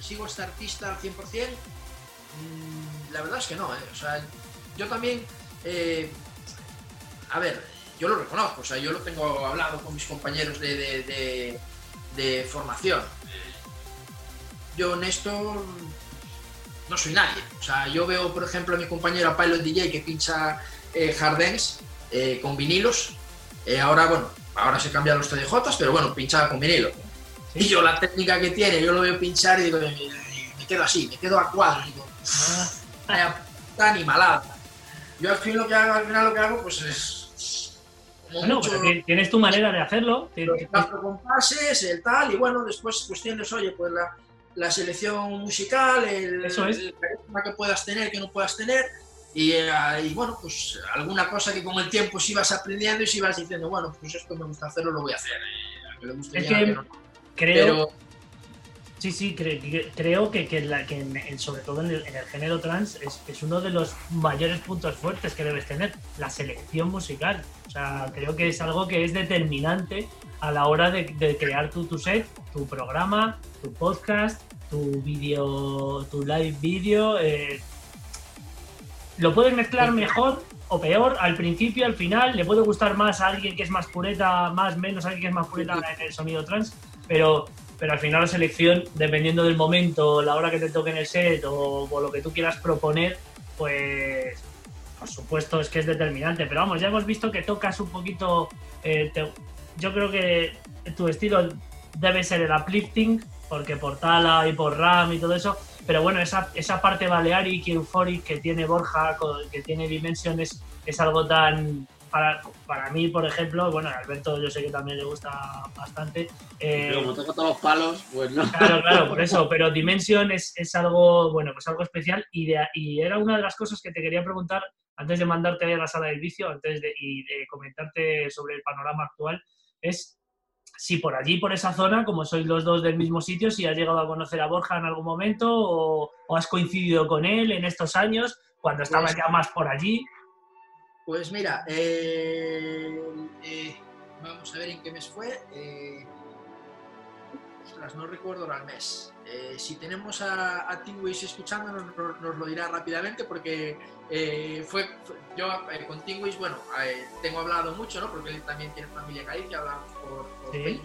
sigo este artista al 100%, mm, la verdad es que no, ¿eh? o sea, yo también, eh, a ver, yo lo reconozco, o sea, yo lo tengo hablado con mis compañeros de, formación. Yo en esto no soy nadie. O sea, yo veo, por ejemplo, a mi compañero Pilot DJ que pincha eh, eh, con vinilos. ahora, bueno, ahora se cambian los TDJs, pero bueno, pinchaba con vinilo. Y yo la técnica que tiene, yo lo veo pinchar y digo, me, quedo así, me quedo a cuadro, digo, vaya puta animalada. Yo al final lo que hago, al final lo que hago pues es, bueno, tienes tu manera de hacerlo. Los compases, el tal, y bueno, después pues tienes, oye, pues la, la selección musical, el, Eso es. el que puedas tener, que no puedas tener, y, eh, y, bueno, pues alguna cosa que con el tiempo si vas aprendiendo y si vas diciendo, bueno, pues esto me gusta hacerlo, lo voy a hacer. Eh, es que, creo, Sí, sí, creo que, que, la, que sobre todo en el, género trans es, es, uno de los mayores puntos fuertes que debes tener, la selección musical. O sea, creo que es algo que es determinante a la hora de, crear tu, tu set, tu programa, tu podcast, tu vídeo, tu live vídeo. Eh, lo puedes mezclar mejor o peor al principio, al final. Le puede gustar más a alguien que es más pureta, más menos a alguien que es más pureta en el sonido trans, pero pero al final la selección, dependiendo del momento, la hora que te toque en el set o, lo que tú quieras proponer, pues por supuesto es que es determinante. Pero vamos, ya hemos visto que tocas un poquito, eh, yo creo que tu estilo debe ser el uplifting, porque por Tala y por Ram y todo eso, pero bueno, esa, esa parte Balearic y Euphoric que tiene Borja, que tiene Dimensiones, es algo tan, para, para mí, por ejemplo, bueno, a Alberto yo sé que también le gusta bastante. Eh, como toco todos los palos, pues no. Claro, claro, por eso, pero Dimension es, es algo, bueno, pues algo especial y, de, y era una de las cosas que te quería preguntar antes de mandarte a la sala del vicio, antes de, y de comentarte sobre el panorama actual, es si por allí, por esa zona, como sois los dos del mismo sitio, si has llegado a conocer a Borja en algún momento o, o has coincidido con él en estos años, cuando estaba pues ya más por allí. Pues mira, eh, eh, vamos a ver en qué mes fue. Eh, ostras, no recuerdo ahora el mes. si tenemos a, a Tingwish escuchándonos, nos, lo dirá rápidamente porque fue, yo con Tingwish, bueno, tengo hablado mucho, ¿no? Porque él también tiene familia en Galicia, hablamos por, por ¿Sí?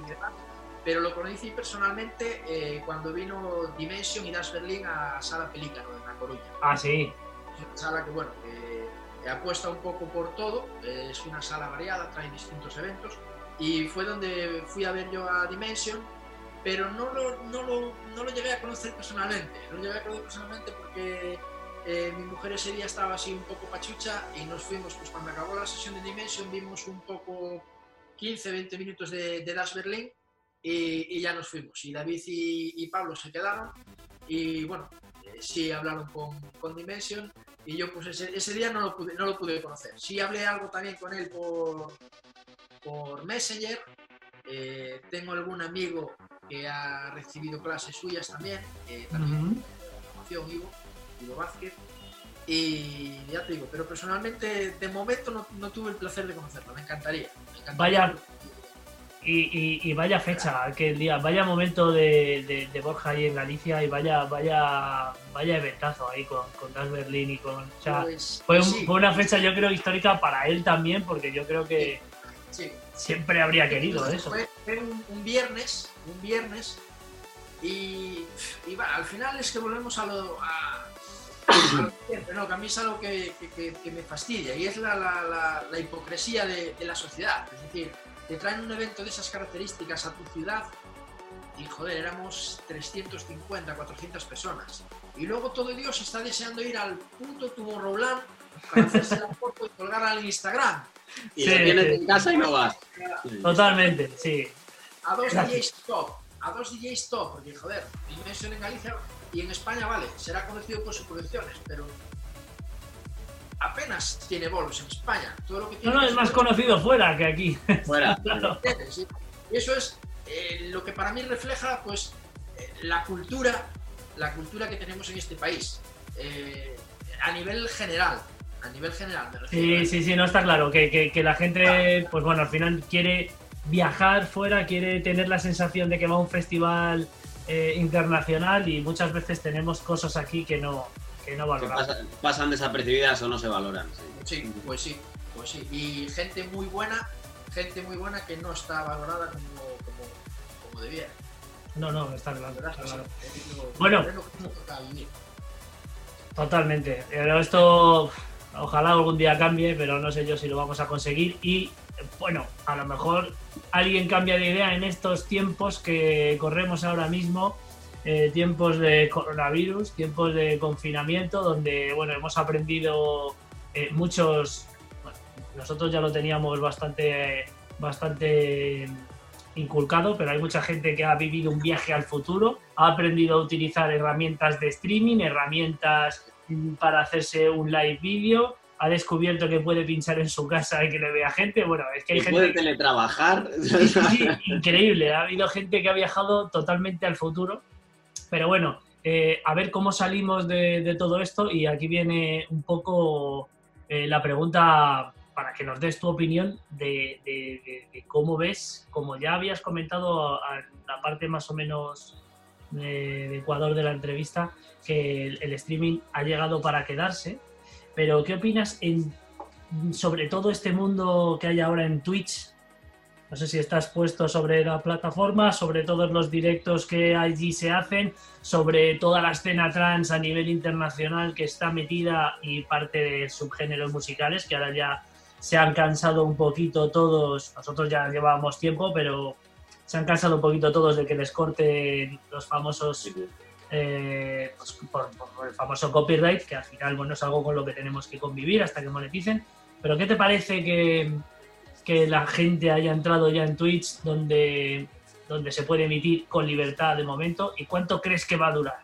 pero lo conocí personalmente cuando vino Dimension y Das Berlin a Sala Pelícano en La Coruña. Ah, sí. Sala que, bueno, apuesta un poco por todo, es una sala variada, trae distintos eventos y fue donde fui a ver yo a Dimension, pero no lo, no lo, no lo llegué a conocer personalmente, no lo llegué a conocer personalmente porque eh, mi mujer ese día estaba así un poco pachucha y nos fuimos, pues cuando acabó la sesión de Dimension vimos un poco 15, 20 minutos de, de Das Berlin y, ya nos fuimos. Y David y, Pablo se quedaron y bueno, sí hablaron con, con Dimension y yo pues ese, ese, día no lo, pude, no lo pude conocer. Sí hablé algo también con él por, por Messenger. Eh, tengo algún amigo que ha recibido clases suyas también, eh, también uh Ivo, Ivo Vázquez. Y ya te digo, pero personalmente de momento no, no tuve el placer de conocerlo, me encantaría. Me encantaría. Vaya, y, vaya fecha, aquel día, vaya momento de, Borja ahí en Galicia y vaya vaya vaya eventazo ahí con, con Das Berlin y con... Pues, fue, una fecha yo creo histórica para él también porque yo creo que siempre habría querido eso. Fue, un, viernes, un viernes y, al final es que volvemos a lo... A, no, que a mí es algo que, me fastidia y es la, hipocresía de, de la sociedad. Es decir, te traen un evento de esas características a tu ciudad y joder, éramos 350, 400 personas. Y luego todo Dios está deseando ir al punto Tomorrowland para hacerse la foto y colgarla en Instagram. Y sí, lo tienes en casa y no vas. Totalmente, sí. A dos DJs top, a dos DJs top, porque joder, Dimension en Galicia y en España, vale, será conocido por sus producciones, pero apenas tiene bolos en España. Todo lo que no, no, es más conocido fuera que aquí. [LAUGHS] Fuera. [LAUGHS] Y eso es eh, lo que para mí refleja pues eh, la cultura, la cultura que tenemos en este país. Eh, a nivel general. A nivel general, Sí, sí, sí, no está claro. Que, que, la gente, pues bueno, al final quiere viajar fuera, quiere tener la sensación de que va a un festival internacional y muchas veces tenemos cosas aquí que no, pasan, desapercibidas o no se valoran. Sí. pues sí, pues sí. Y gente muy buena, gente muy buena que no está valorada como, como, debiera. No, no, está claro. Bueno, totalmente. Pero esto ojalá algún día cambie, pero no sé yo si lo vamos a conseguir. Y bueno, a lo mejor alguien cambia de idea en estos tiempos que corremos ahora mismo eh, tiempos de coronavirus, tiempos de confinamiento, donde bueno, hemos aprendido eh, muchos, nosotros ya lo teníamos bastante, bastante inculcado, pero hay mucha gente que ha vivido un viaje al futuro, ha aprendido a utilizar herramientas de streaming, herramientas mm, para hacerse un live vídeo, ha descubierto que puede pinchar en su casa y que le vea gente. Bueno, es que hay gente. Puede teletrabajar. increíble. Ha habido gente que ha viajado totalmente al futuro. Pero bueno, eh, a ver cómo salimos de, todo esto. Y aquí viene un poco eh, la pregunta para que nos des tu opinión de, cómo ves, como ya habías comentado a la parte más o menos de, Ecuador de la entrevista, que el, streaming ha llegado para quedarse, pero ¿qué opinas en, sobre todo este mundo que hay ahora en Twitch? No sé si estás puesto sobre la plataforma, sobre todos los directos que allí se hacen, sobre toda la escena trans a nivel internacional que está metida y parte de subgéneros musicales, que ahora ya se han cansado un poquito todos, nosotros ya llevábamos tiempo, pero se han cansado un poquito todos de que les corten los famosos, eh, pues, por, el famoso copyright, que al final, bueno, es algo con lo que tenemos que convivir hasta que moneticen. Pero ¿qué te parece que, que la gente haya entrado ya en Twitch donde, donde se puede emitir con libertad de momento? ¿Y cuánto crees que va a durar?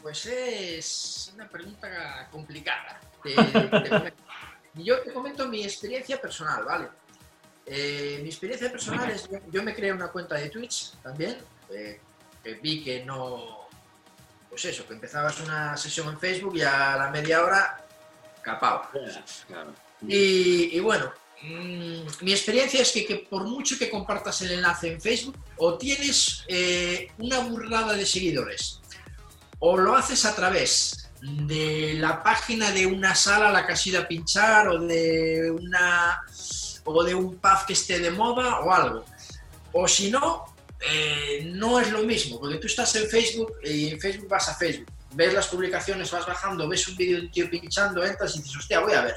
Pues es una pregunta complicada. [LAUGHS] yo te comento mi experiencia personal, ¿vale? Eh, mi experiencia personal es, yo me creé una cuenta de Twitch también, eh, que vi que no, pues eso, que empezabas una sesión en Facebook y a la media hora capaba. Y, bueno, mm, mi experiencia es que, por mucho que compartas el enlace en Facebook, o tienes eh, una burrada de seguidores, o lo haces a través de la página de una sala a la que has ido a pinchar o de una o de un pub que esté de moda o algo. O si no, eh, no es lo mismo, porque tú estás en Facebook y en Facebook vas a Facebook, ves las publicaciones, vas bajando, ves un vídeo de un tío pinchando, entras y dices, hostia, voy a ver.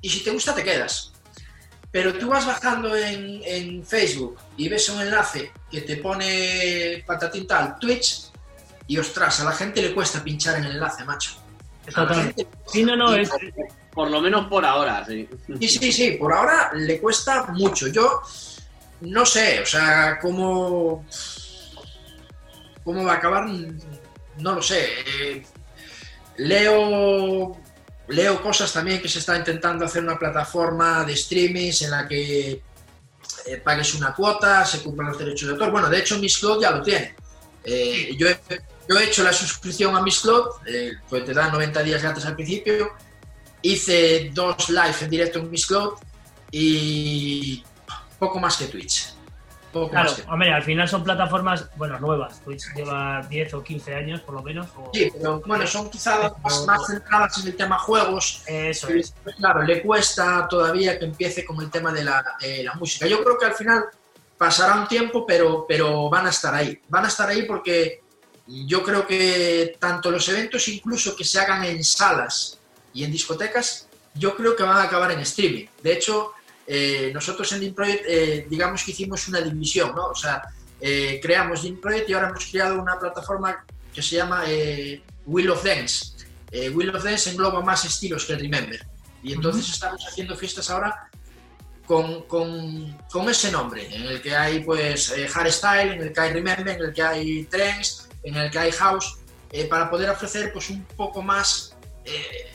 Y si te gusta, te quedas. Pero tú vas bajando en, en Facebook y ves un enlace que te pone patatín tal, Twitch, y ostras, a la gente le cuesta pinchar en el enlace, macho. Exactamente. Sí, no, no, es... Por lo menos por ahora, sí. Sí, sí, sí, por ahora le cuesta mucho. Yo no sé, o sea, cómo, cómo va a acabar, no lo sé. Eh, leo, leo cosas también que se está intentando hacer una plataforma de streaming en la que eh, pagues una cuota, se cumplan los derechos de autor. Bueno, de hecho, Miss Cloud ya lo tiene. Eh, yo he yo he hecho la suscripción a Miss eh, pues te dan 90 días gratis al principio. Hice dos live en directo en Miss Club y poco más que Twitch. Claro, hombre, al final son plataformas, bueno, nuevas. Twitch lleva 10 o 15 años, por lo menos. Sí, pero bueno, son quizás más, centradas en el tema juegos. Eso es. Claro, le cuesta todavía que empiece con el tema de la, de la música. Yo creo que al final pasará un tiempo, pero, pero van a estar ahí. Van a estar ahí porque yo creo que tanto los eventos incluso que se hagan en salas y en discotecas, yo creo que van a acabar en streaming. De hecho, eh, nosotros en Project, eh, digamos que hicimos una división, ¿no? O sea, eh, creamos Project y ahora hemos creado una plataforma que se llama eh, Wheel of Dance. Wheel of Dance engloba más estilos que el Remember. Y entonces estamos haciendo fiestas ahora con, con, con, ese nombre, en el que hay pues hardstyle, en el que hay Remember, en el que hay trends, en el que hay house, para poder ofrecer pues un poco más... Eh,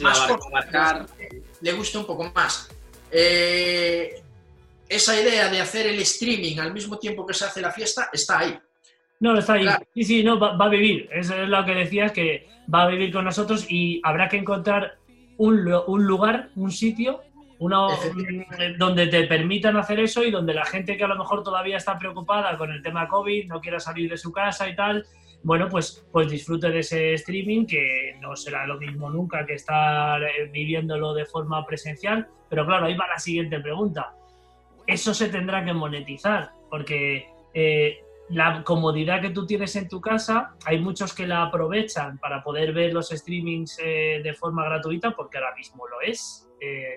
más le gusta un poco más. Eh, esa idea de hacer el streaming al mismo tiempo que se hace la fiesta está ahí. No, está ahí. Sí, sí, no, va, a vivir. Eso es lo que decías, que va a vivir con nosotros y habrá que encontrar un, un lugar, un sitio uno donde te permitan hacer eso y donde la gente que a lo mejor todavía está preocupada con el tema COVID, no quiera salir de su casa y tal, bueno, pues, pues disfrute de ese streaming, que no será lo mismo nunca que estar eh, viviéndolo de forma presencial. Pero claro, ahí va la siguiente pregunta. Eso se tendrá que monetizar, porque eh, la comodidad que tú tienes en tu casa, hay muchos que la aprovechan para poder ver los streamings eh, de forma gratuita, porque ahora mismo lo es, eh,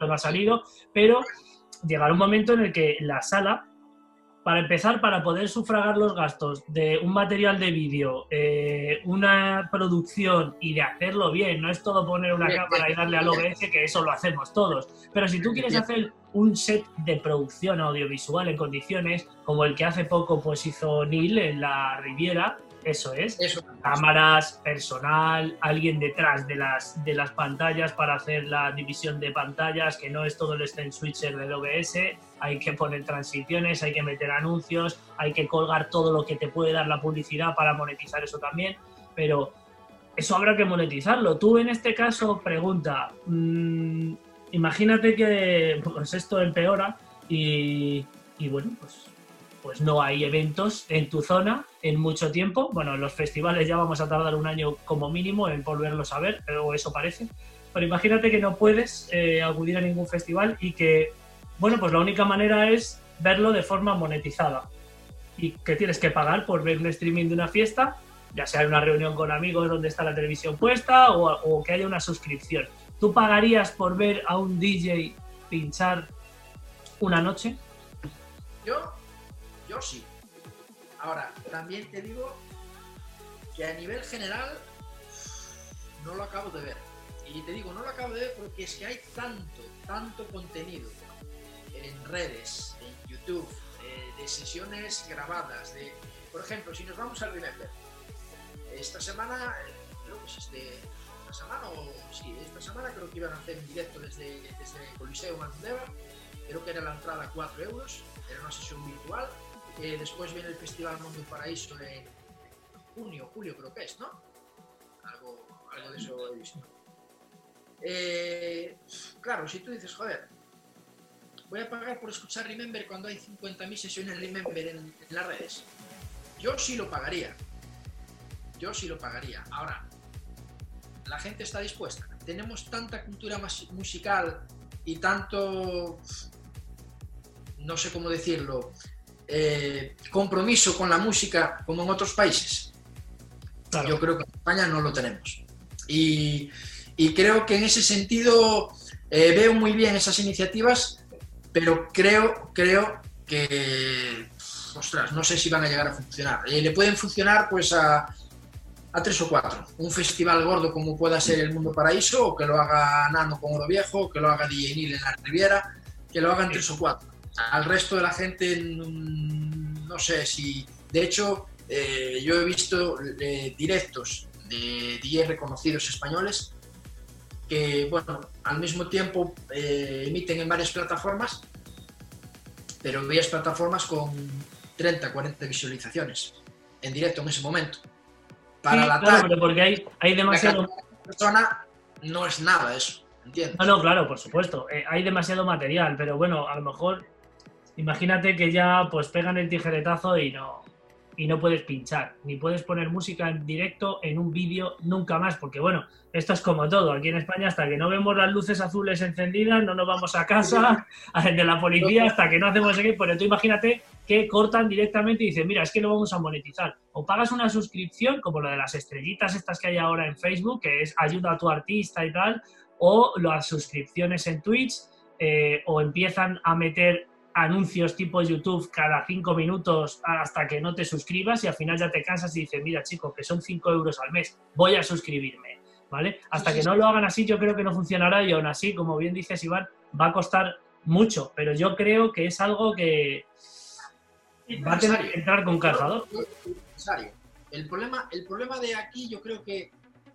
no ha salido, pero llegará un momento en el que la sala para empezar, para poder sufragar los gastos de un material de vídeo, eh, una producción y de hacerlo bien, no es todo poner una cámara y darle al OBS, que eso lo hacemos todos. Pero si tú quieres hacer un set de producción audiovisual en condiciones, como el que hace poco pues hizo Neil en la Riviera, eso es. Cámaras, personal, alguien detrás de las, de las pantallas para hacer la división de pantallas, que no es todo el stand switcher del OBS. Hay que poner transiciones, hay que meter anuncios, hay que colgar todo lo que te puede dar la publicidad para monetizar eso también. Pero eso habrá que monetizarlo. Tú en este caso, pregunta, mm, imagínate que pues esto empeora y, y bueno, pues pues no hay eventos en tu zona en mucho tiempo. Bueno, los festivales ya vamos a tardar un año como mínimo en volverlos a ver, o eso parece. Pero imagínate que no puedes eh, acudir a ningún festival y que, bueno, pues la única manera es verlo de forma monetizada. Y que tienes que pagar por ver un streaming de una fiesta, ya sea en una reunión con amigos donde está la televisión puesta o, o que haya una suscripción. ¿Tú pagarías por ver a un DJ pinchar una noche? Yo yo sí. Ahora, también te digo que a nivel general no lo acabo de ver. Y te digo, no lo acabo de ver porque es que hay tanto, tanto contenido en redes, en YouTube, eh, de sesiones grabadas, de, por ejemplo, si nos vamos a Remember, esta semana, creo que es este, esta semana o sí, esta semana creo que iban a hacer un directo desde, desde Coliseo Mandeva, creo que era la entrada 4 euros, era una sesión virtual, después viene el Festival Mundo Paraíso en junio, julio creo que es, ¿no? Algo, algo de eso he visto. Eh, claro, si tú dices, joder, voy a pagar por escuchar Remember cuando hay 50.000 sesiones Remember en, las redes. Yo sí lo pagaría. Yo sí lo pagaría. Ahora, la gente está dispuesta. Tenemos tanta cultura musical y tanto, no sé cómo decirlo, eh, compromiso con la música como en otros países. Yo creo que en España no lo tenemos. Y, creo que en ese sentido eh, veo muy bien esas iniciativas, pero creo, creo que, ostras, no sé si van a llegar a funcionar. Eh, le pueden funcionar pues a, a tres o cuatro. Un festival gordo como pueda ser el Mundo Paraíso, o que lo haga Nano con Oro Viejo, que lo haga DJ en la Riviera, que lo hagan tres o cuatro al resto de la gente no sé si... De hecho, eh, yo he visto eh, directos de 10 reconocidos españoles que, bueno, al mismo tiempo eh, emiten en varias plataformas, pero varias plataformas con 30, 40 visualizaciones en directo en ese momento. Para la claro, porque hay, hay demasiado... persona no es nada eso, ¿entiendes? No, no, claro, por supuesto. hay demasiado material, pero bueno, a lo mejor imagínate que ya pues pegan el tijeretazo y no, y no puedes pinchar, ni puedes poner música en directo en un vídeo nunca más, porque bueno, esto es como todo, aquí en España hasta que no vemos las luces azules encendidas, no nos vamos a casa [LAUGHS] de la policía hasta que no hacemos eso, pero tú imagínate que cortan directamente y dicen, mira, es que lo vamos a monetizar, o pagas una suscripción, como la de las estrellitas estas que hay ahora en Facebook, que es ayuda a tu artista y tal, o las suscripciones en Twitch, eh, o empiezan a meter anuncios tipo YouTube cada cinco minutos hasta que no te suscribas y al final ya te cansas y dices, mira chico, que son cinco euros al mes, voy a suscribirme, ¿vale? Hasta que no lo hagan así yo creo que no funcionará y aún así, como bien dices Iván, va a costar mucho, pero yo creo que es algo que va a tener que entrar con calzador. El problema, el problema de aquí yo creo que,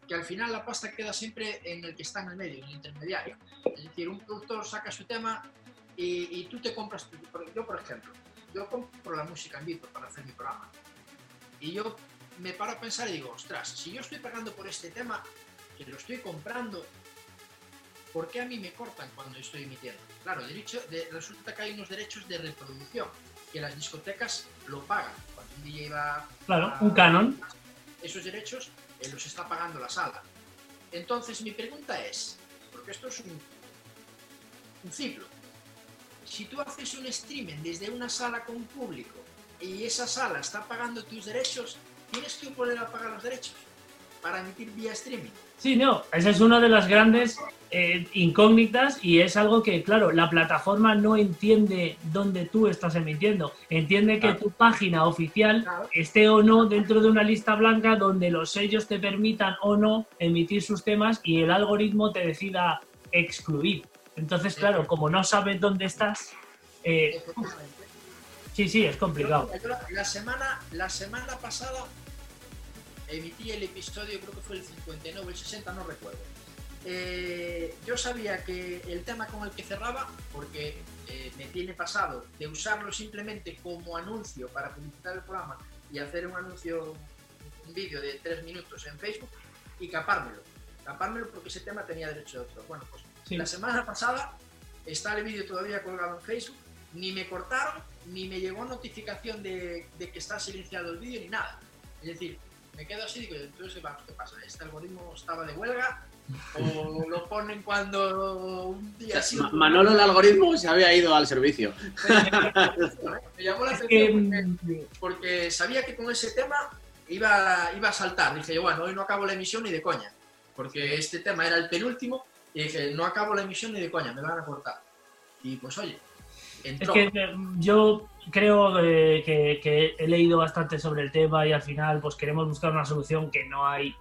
que al final la pasta queda siempre en el que está en el medio, en el intermediario. Es decir, un productor saca su tema, y, tú te compras, yo por ejemplo, yo compro la música en vivo para hacer mi programa. Y yo me paro a pensar y digo, ostras, si yo estoy pagando por este tema, que lo estoy comprando, ¿por qué a mí me cortan cuando estoy emitiendo? Claro, derecho, de, resulta que hay unos derechos de reproducción, que las discotecas lo pagan. Cuando un DJ va Claro, un canon. Esos derechos eh, los está pagando la sala. Entonces mi pregunta es, porque esto es un, un ciclo, si tú haces un streaming desde una sala con público y esa sala está pagando tus derechos, tienes que volver a pagar los derechos. para emitir vía streaming. Sí, no, esa es una de las grandes eh, incógnitas y es algo que, claro, la plataforma no entiende dónde tú estás emitiendo. Entiende que tu página oficial esté o no dentro de una lista blanca donde los sellos te permitan o no emitir sus temas y el algoritmo te decida excluir. Entonces, claro, como no sabes dónde estás, eh, sí, sí, es complicado. La semana, la semana pasada emití el episodio, creo que fue el 59, el 60, no recuerdo. Eh, yo sabía que el tema con el que cerraba, porque eh, me tiene pasado de usarlo simplemente como anuncio para publicitar el programa y hacer un anuncio, un vídeo de tres minutos en Facebook y capármelo. Capármelo porque ese tema tenía derecho de otro. Bueno, pues la semana pasada está el vídeo todavía colgado en Facebook, ni me cortaron, ni me llegó notificación de, de que está silenciado el vídeo, ni nada. Es decir, me quedo así y digo, entonces, ¿qué pasa? ¿Este algoritmo estaba de huelga? ¿O [LAUGHS] lo ponen cuando un día así? Manolo, el algoritmo se había ido al servicio. [LAUGHS] me llamó la atención porque, sabía que con ese tema iba, iba a saltar. Dije, bueno, hoy no acabo la emisión ni de coña, porque este tema era el penúltimo y dije, no acabo la emisión ni de coña, me van a cortar. Y pues oye, es que eh, yo creo eh, que, he leído bastante sobre el tema y al final pues queremos buscar una solución que no hay.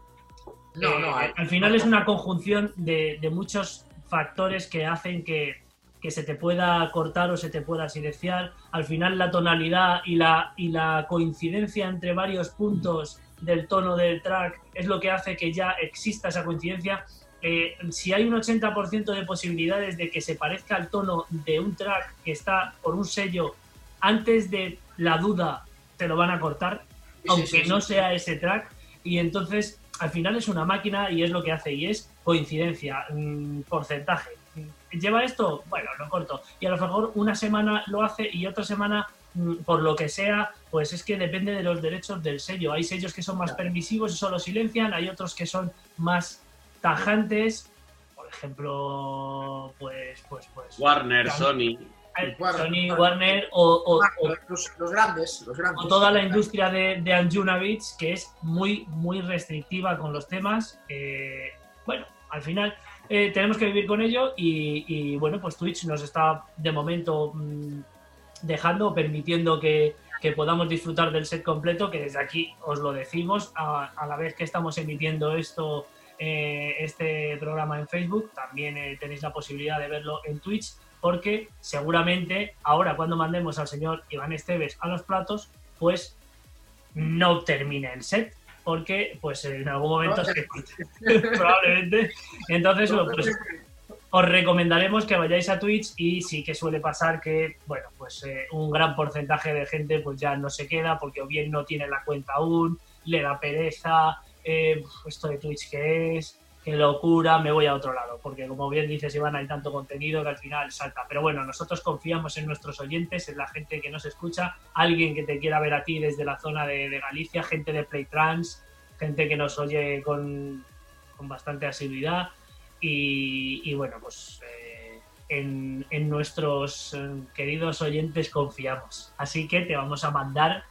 No, no eh, Al final es una conjunción de, muchos factores que hacen que, se te pueda cortar o se te pueda silenciar. Al final la tonalidad y la, y la coincidencia entre varios puntos del tono del track es lo que hace que ya exista esa coincidencia si hay un 80% de posibilidades de que se parezca al tono de un track que está por un sello, antes de la duda te lo van a cortar, aunque no sea ese track. Y entonces, al final es una máquina y es lo que hace, y es coincidencia, mm, porcentaje. ¿Lleva esto? Bueno, lo corto. Y a lo mejor una semana lo hace y otra semana mm, por lo que sea, pues es que depende de los derechos del sello. Hay sellos que son más permisivos y solo silencian, hay otros que son más tajantes, por ejemplo, pues, pues, pues. Warner, Sony. Sony, Warner o, los, grandes, los grandes. O toda la industria de, de Anjunavich, que es muy, muy restrictiva con los temas. bueno, al final eh, tenemos que vivir con ello y, bueno, pues Twitch nos está de momento mm, dejando, permitiendo que, que, podamos disfrutar del set completo, que desde aquí os lo decimos, a, a la vez que estamos emitiendo esto eh, este programa en Facebook, también eh, tenéis la posibilidad de verlo en Twitch, porque seguramente ahora cuando mandemos al señor Iván Esteves a los platos, pues no termine el set, porque pues en algún momento [LAUGHS] probablemente. Entonces, pues, os recomendaremos que vayáis a Twitch y sí que suele pasar que, bueno, pues eh, un gran porcentaje de gente pues ya no se queda porque o bien no tiene la cuenta aún, le da pereza, eh, esto de Twitch que es, qué locura, me voy a otro lado, porque como bien dices Iván, hay tanto contenido que al final salta. Pero bueno, nosotros confiamos en nuestros oyentes, en la gente que nos escucha, alguien que te quiera ver a ti desde la zona de, Galicia, gente de Playtrans, gente que nos oye con, bastante asiduidad y, bueno, pues eh, en, nuestros eh, queridos oyentes confiamos. Así que te vamos a mandar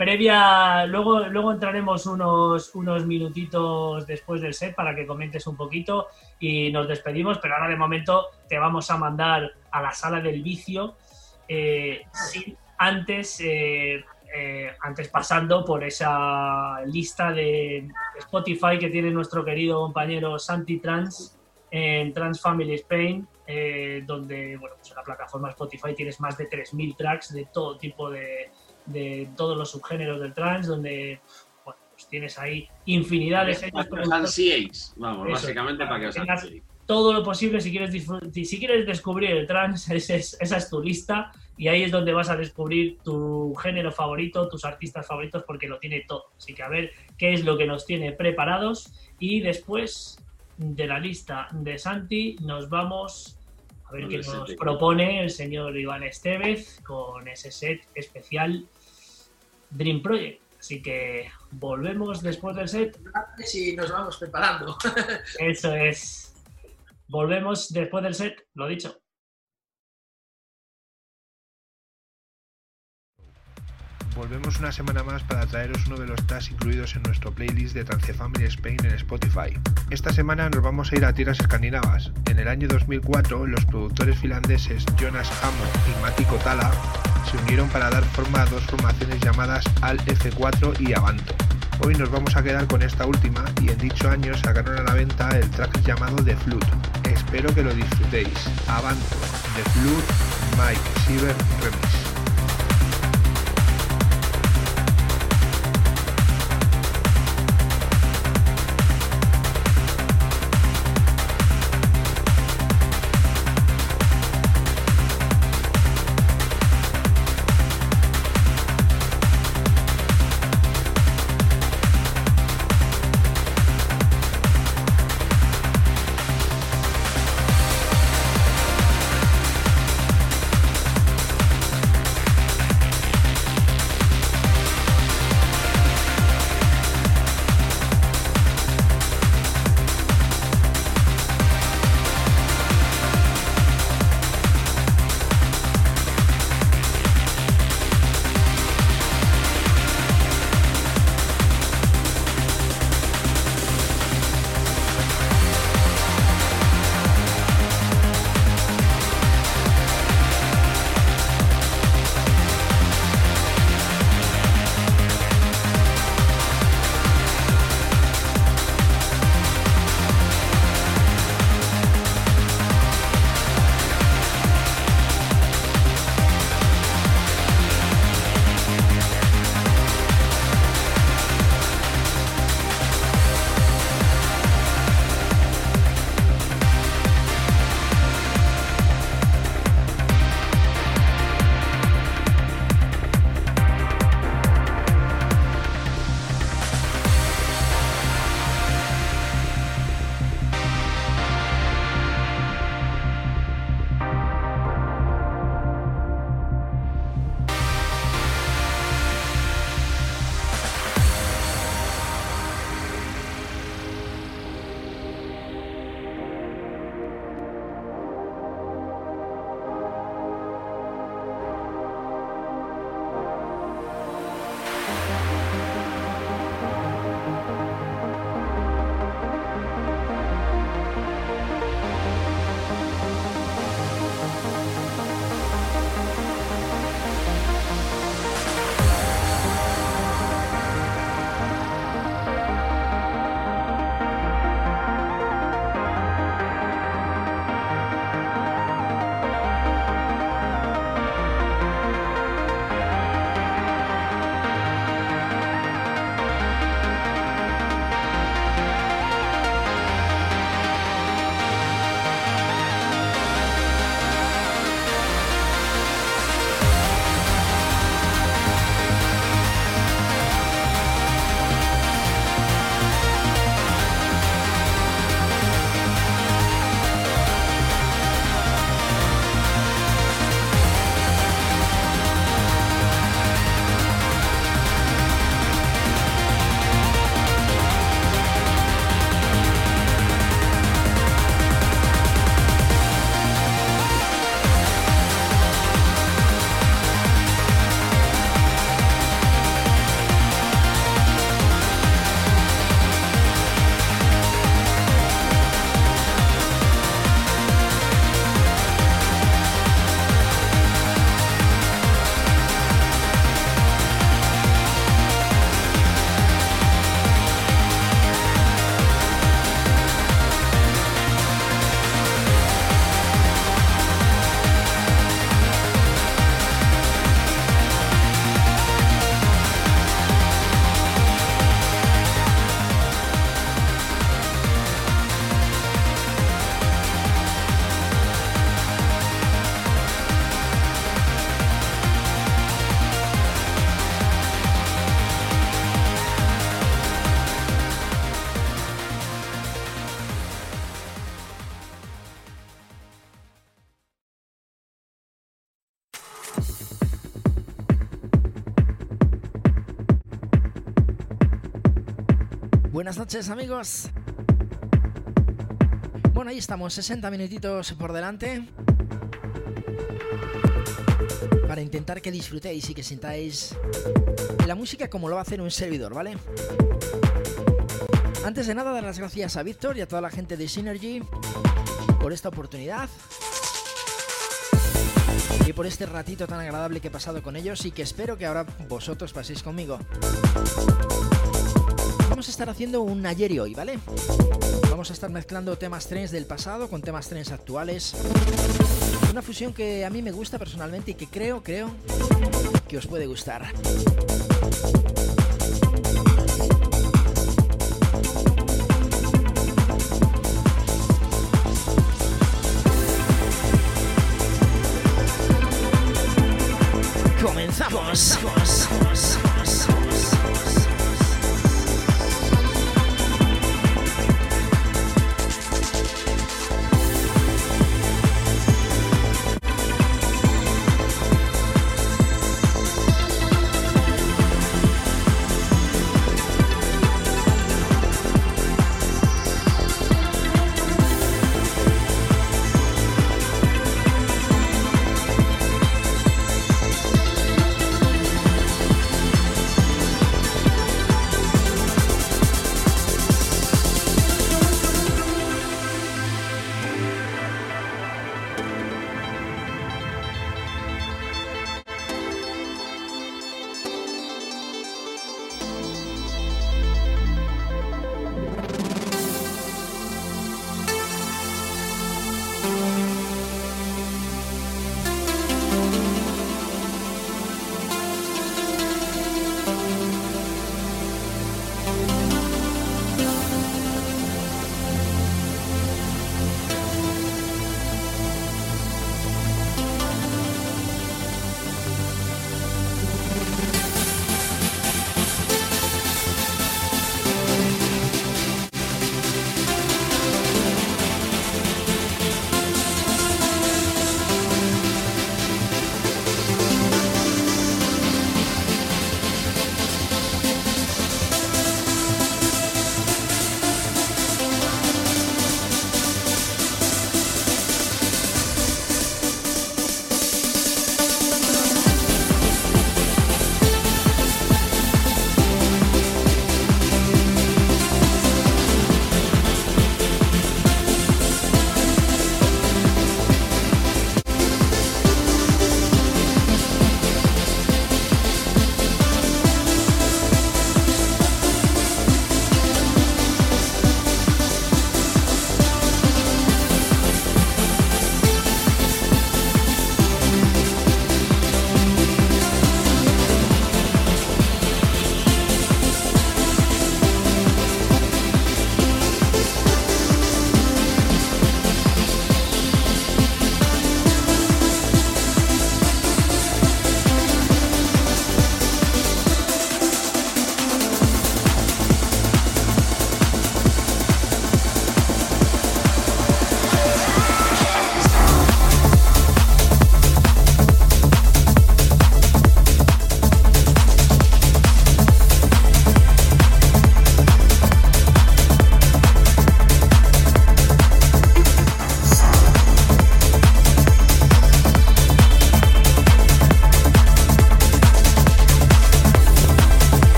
previa, luego, luego entraremos unos, unos minutitos después del set para que comentes un poquito y nos despedimos, pero ahora de momento te vamos a mandar a la sala del vicio, eh, antes, eh, eh, antes pasando por esa lista de Spotify que tiene nuestro querido compañero Santi Trans en Trans Family Spain, donde bueno, pues la plataforma Spotify tienes más de 3.000 tracks de todo tipo de de todos los subgéneros del trans, donde bueno, pues tienes ahí infinidad de vamos, básicamente para que os todo lo posible si quieres si quieres descubrir el trans, [LAUGHS] esa es tu lista y ahí es donde vas a descubrir tu género favorito, tus artistas favoritos, porque lo tiene todo. Así que a ver qué es lo que nos tiene preparados y después de la lista de Santi nos vamos a ver qué nos propone el señor Iván Estevez con ese set especial Dream Project. Así que volvemos después del set. Si nos vamos preparando. [LAUGHS] Eso es. Volvemos después del set, lo dicho. Volvemos una semana más para traeros uno de los tracks incluidos en nuestro playlist de Trance Family Spain en Spotify. Esta semana nos vamos a ir a tierras escandinavas. En el año 2004, los productores finlandeses Jonas Amo y Mati Kotala se unieron para dar forma a dos formaciones llamadas Al F4 y Avanto. Hoy nos vamos a quedar con esta última y en dicho año sacaron a la venta el track llamado The Flood. Espero que lo disfrutéis. Avanto, The Flood, Mike Siever Remix. Buenas noches amigos. Bueno, ahí estamos, 60 minutitos por delante. para intentar que disfrutéis y que sintáis la música como lo va a hacer un servidor, ¿vale? Antes de nada, dar las gracias a Víctor y a toda la gente de Synergy por esta oportunidad y por este ratito tan agradable que he pasado con ellos y que espero que ahora vosotros paséis conmigo vamos a estar haciendo un ayer hoy, ¿vale? Vamos a estar mezclando temas trends del pasado con temas trends actuales. Una fusión que a mí me gusta personalmente y que creo, creo que os puede gustar. ¡Comenzamos! ¡Comenzamos!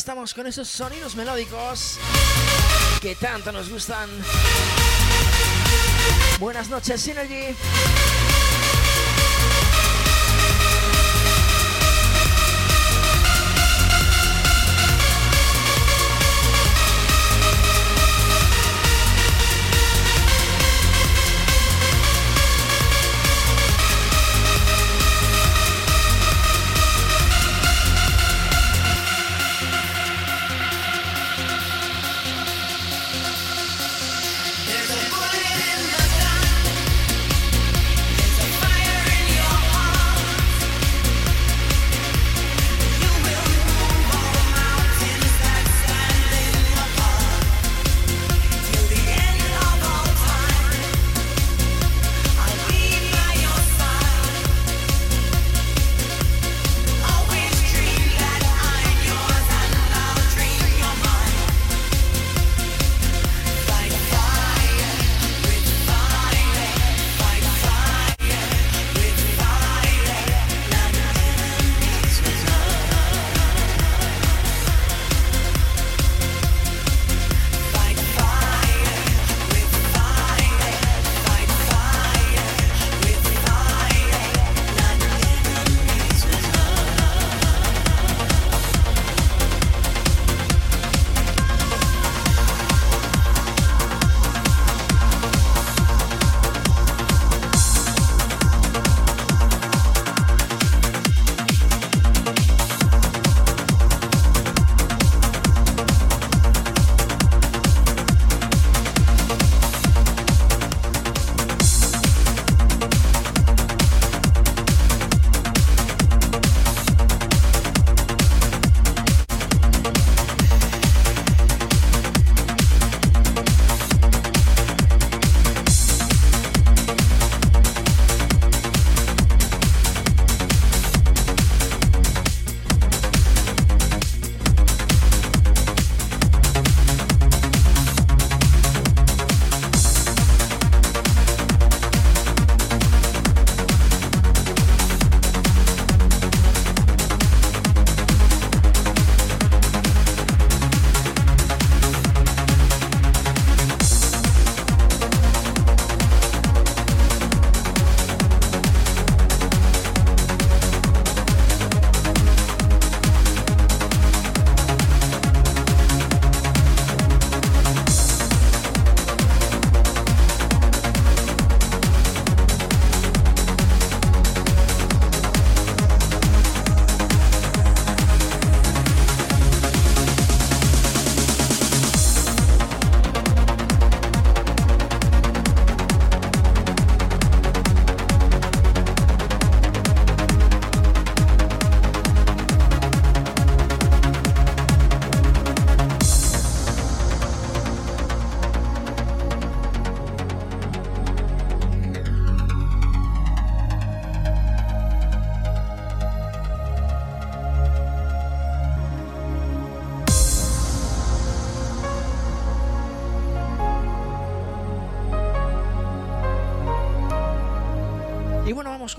Estamos con esos sonidos melódicos que tanto nos gustan. Buenas noches, Synergy.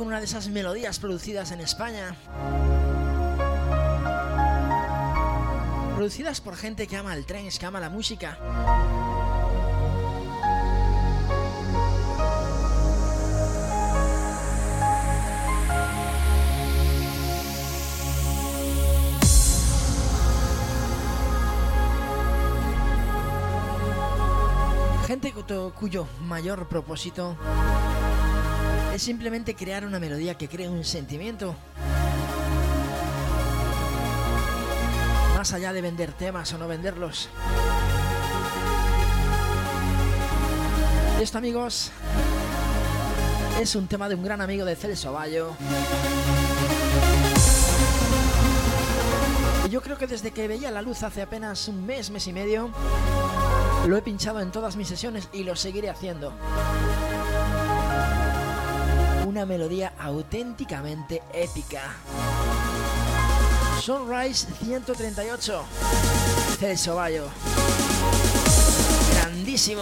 Con una de esas melodías producidas en España. Producidas por gente que ama el tren, que ama la música. Gente cuyo mayor propósito es simplemente crear una melodía que cree un sentimiento. Más allá de vender temas o no venderlos. Esto amigos es un tema de un gran amigo de Celso Bayo. Yo creo que desde que veía la luz hace apenas un mes, mes y medio, lo he pinchado en todas mis sesiones y lo seguiré haciendo una melodía auténticamente épica. Sunrise 138, Celso Bayo. Grandísimo.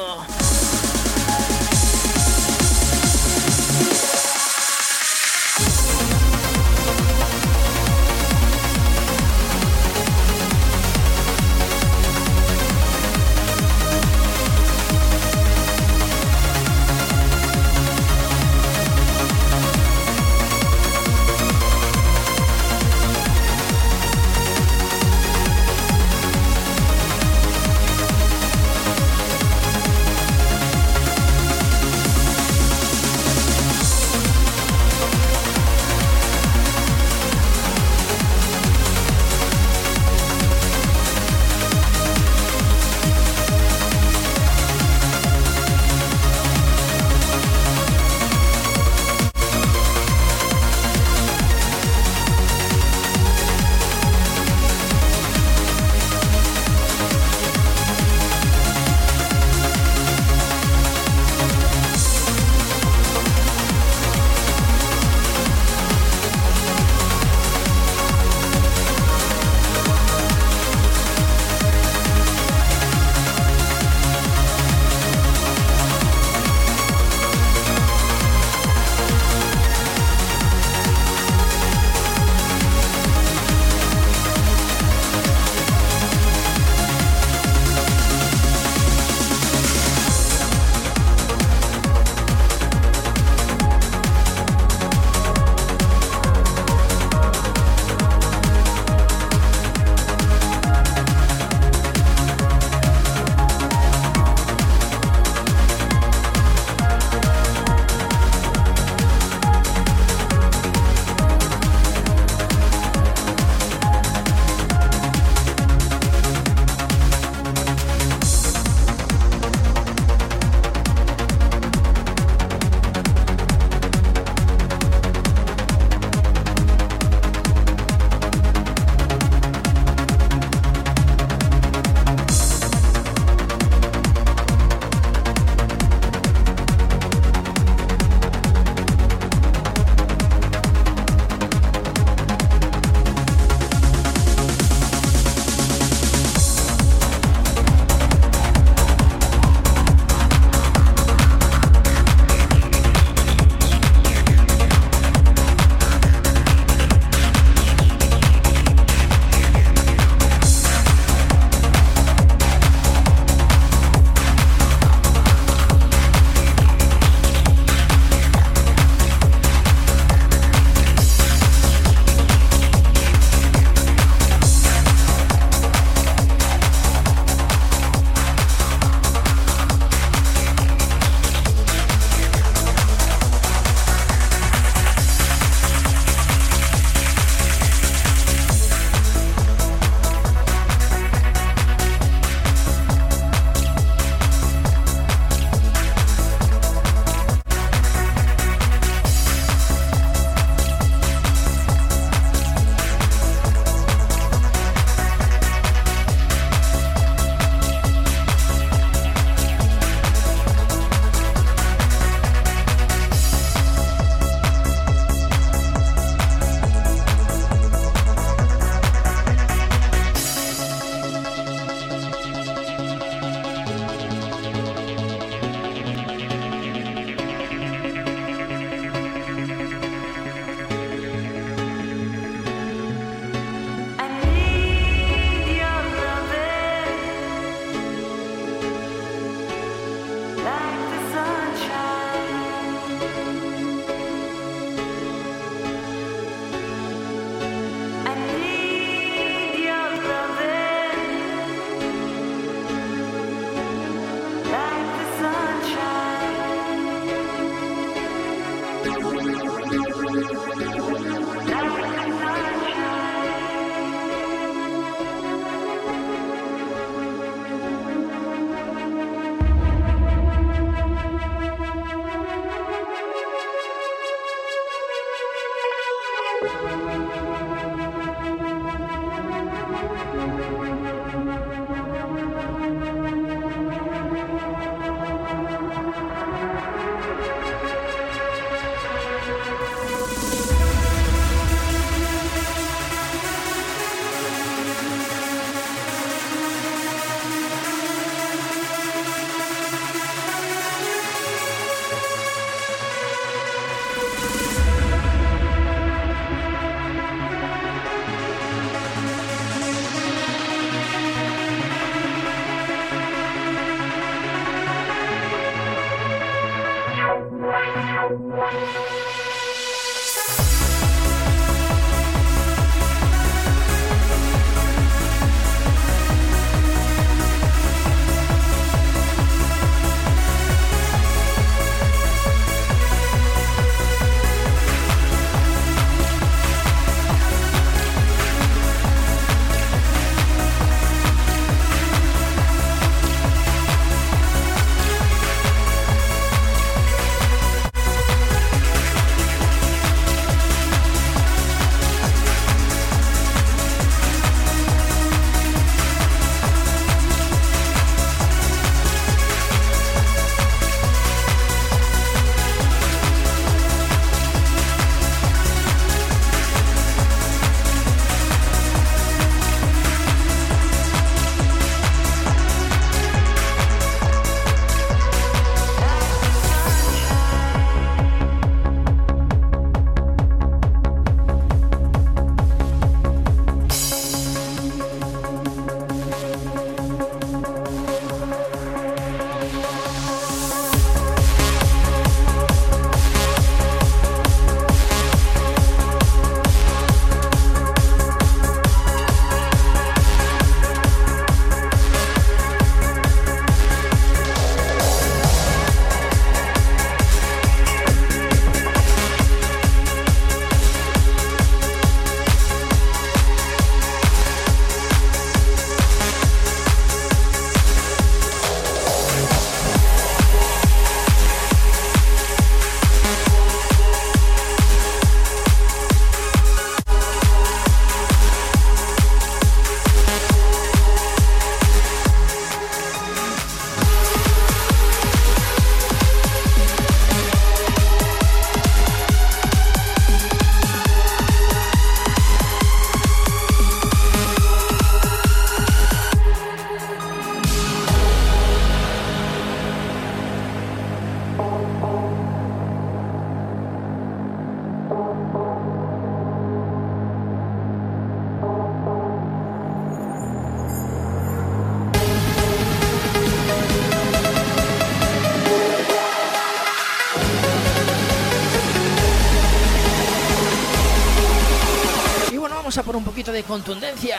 De contundencia.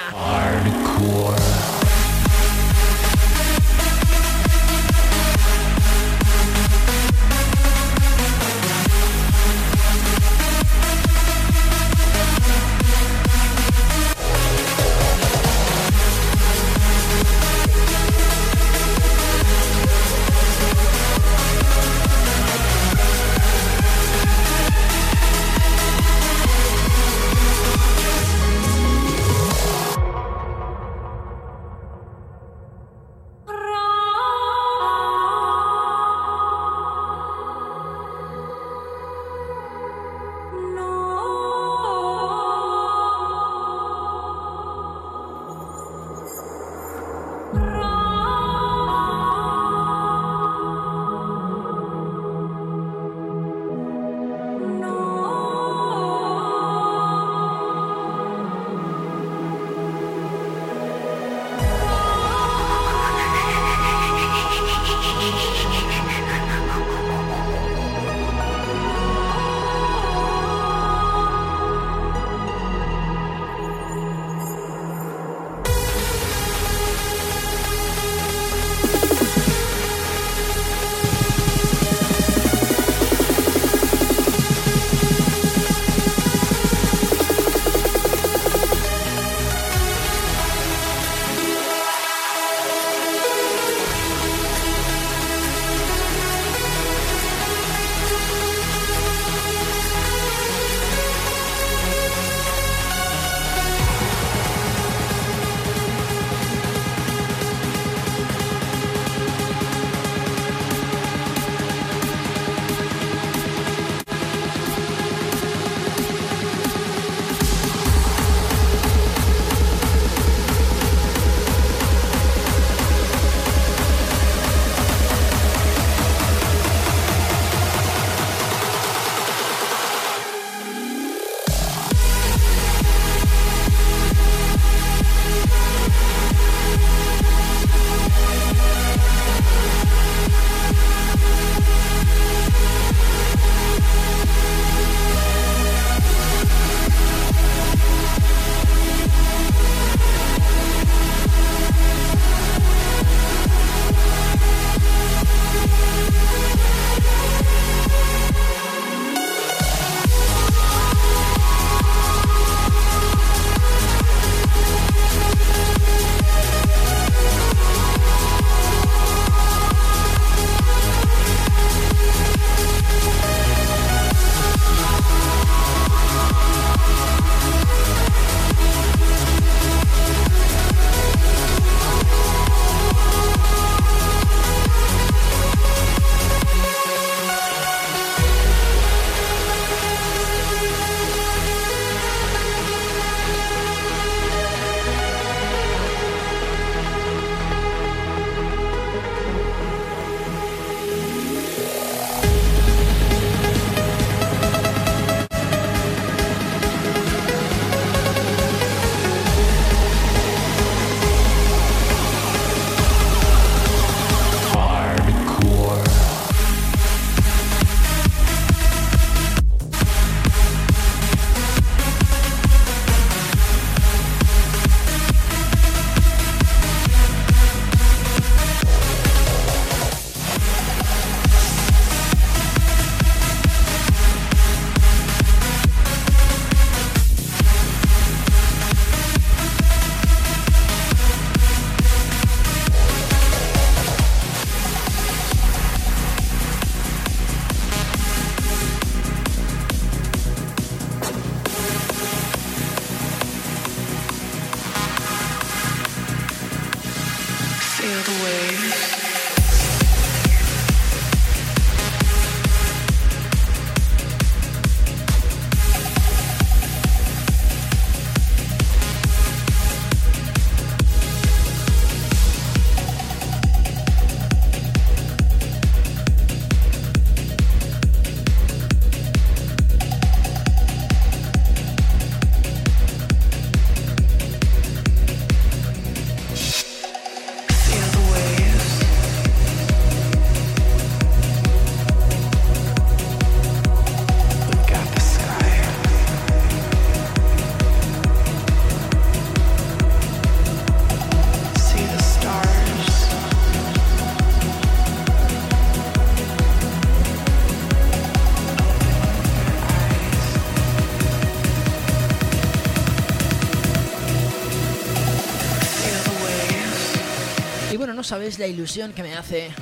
Sabéis la ilusión que me hace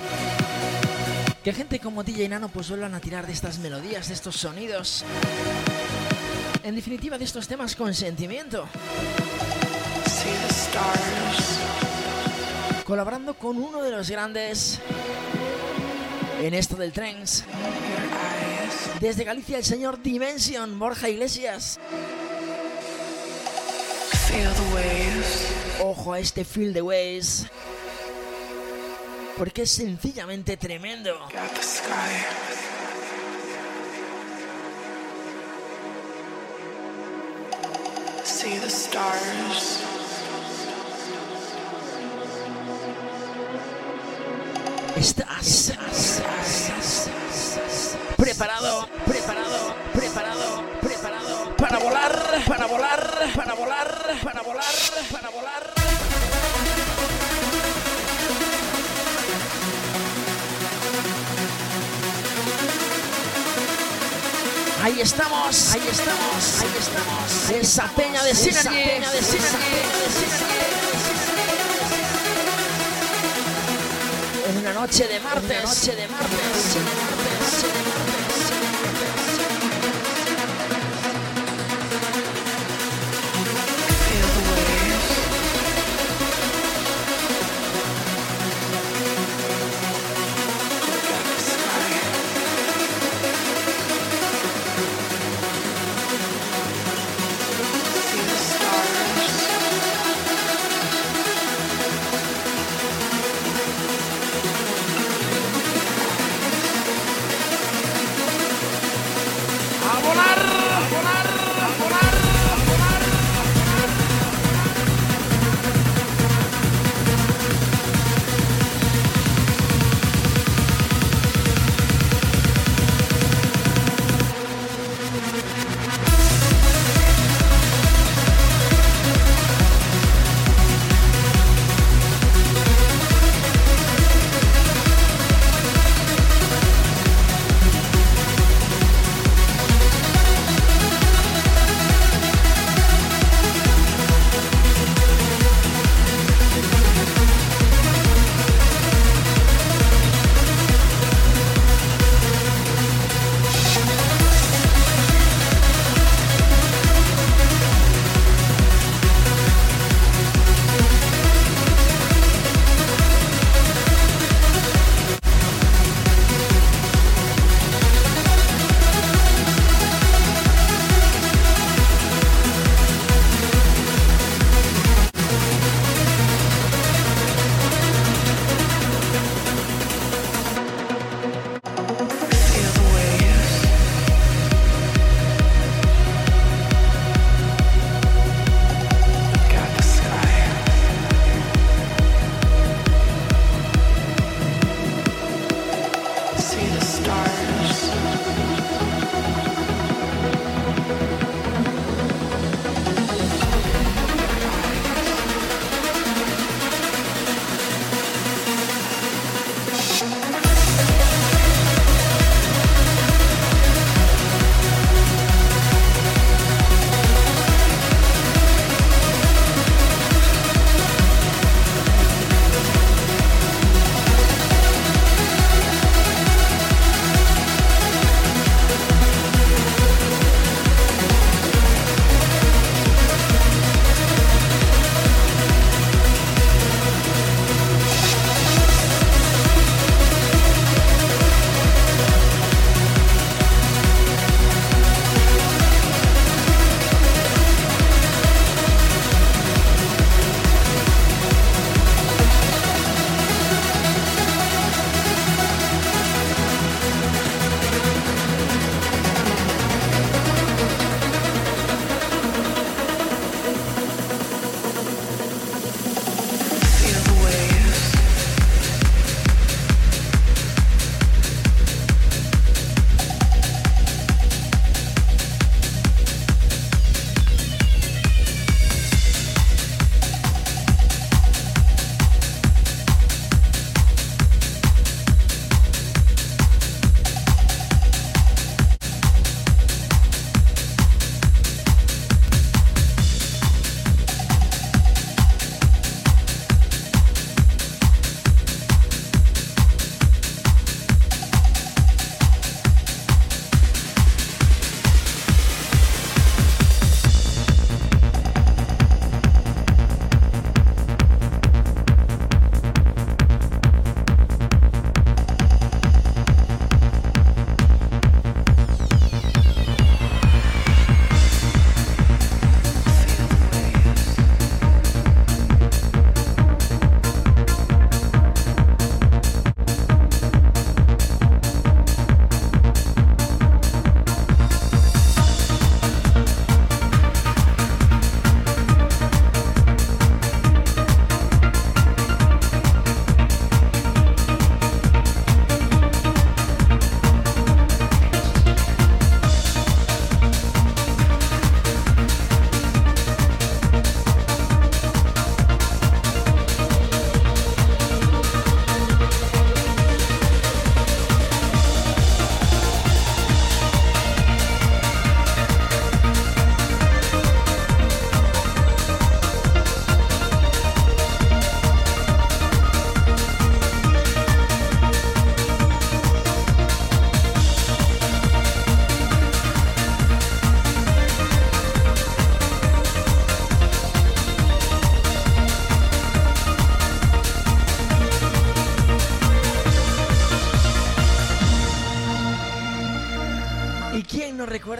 que gente como DJ Nano pues vuelvan a tirar de estas melodías, de estos sonidos. En definitiva, de estos temas con sentimiento. Colaborando con uno de los grandes en esto del trance. Desde Galicia, el señor Dimension, Borja Iglesias. Ojo a este Feel the Waves. Porque es sencillamente tremendo. See the stars. Estás, preparado, preparado, estamos, ahí estamos, ahí estamos. Esa peña de Synergy, peña de En una noche de martes, noche de martes,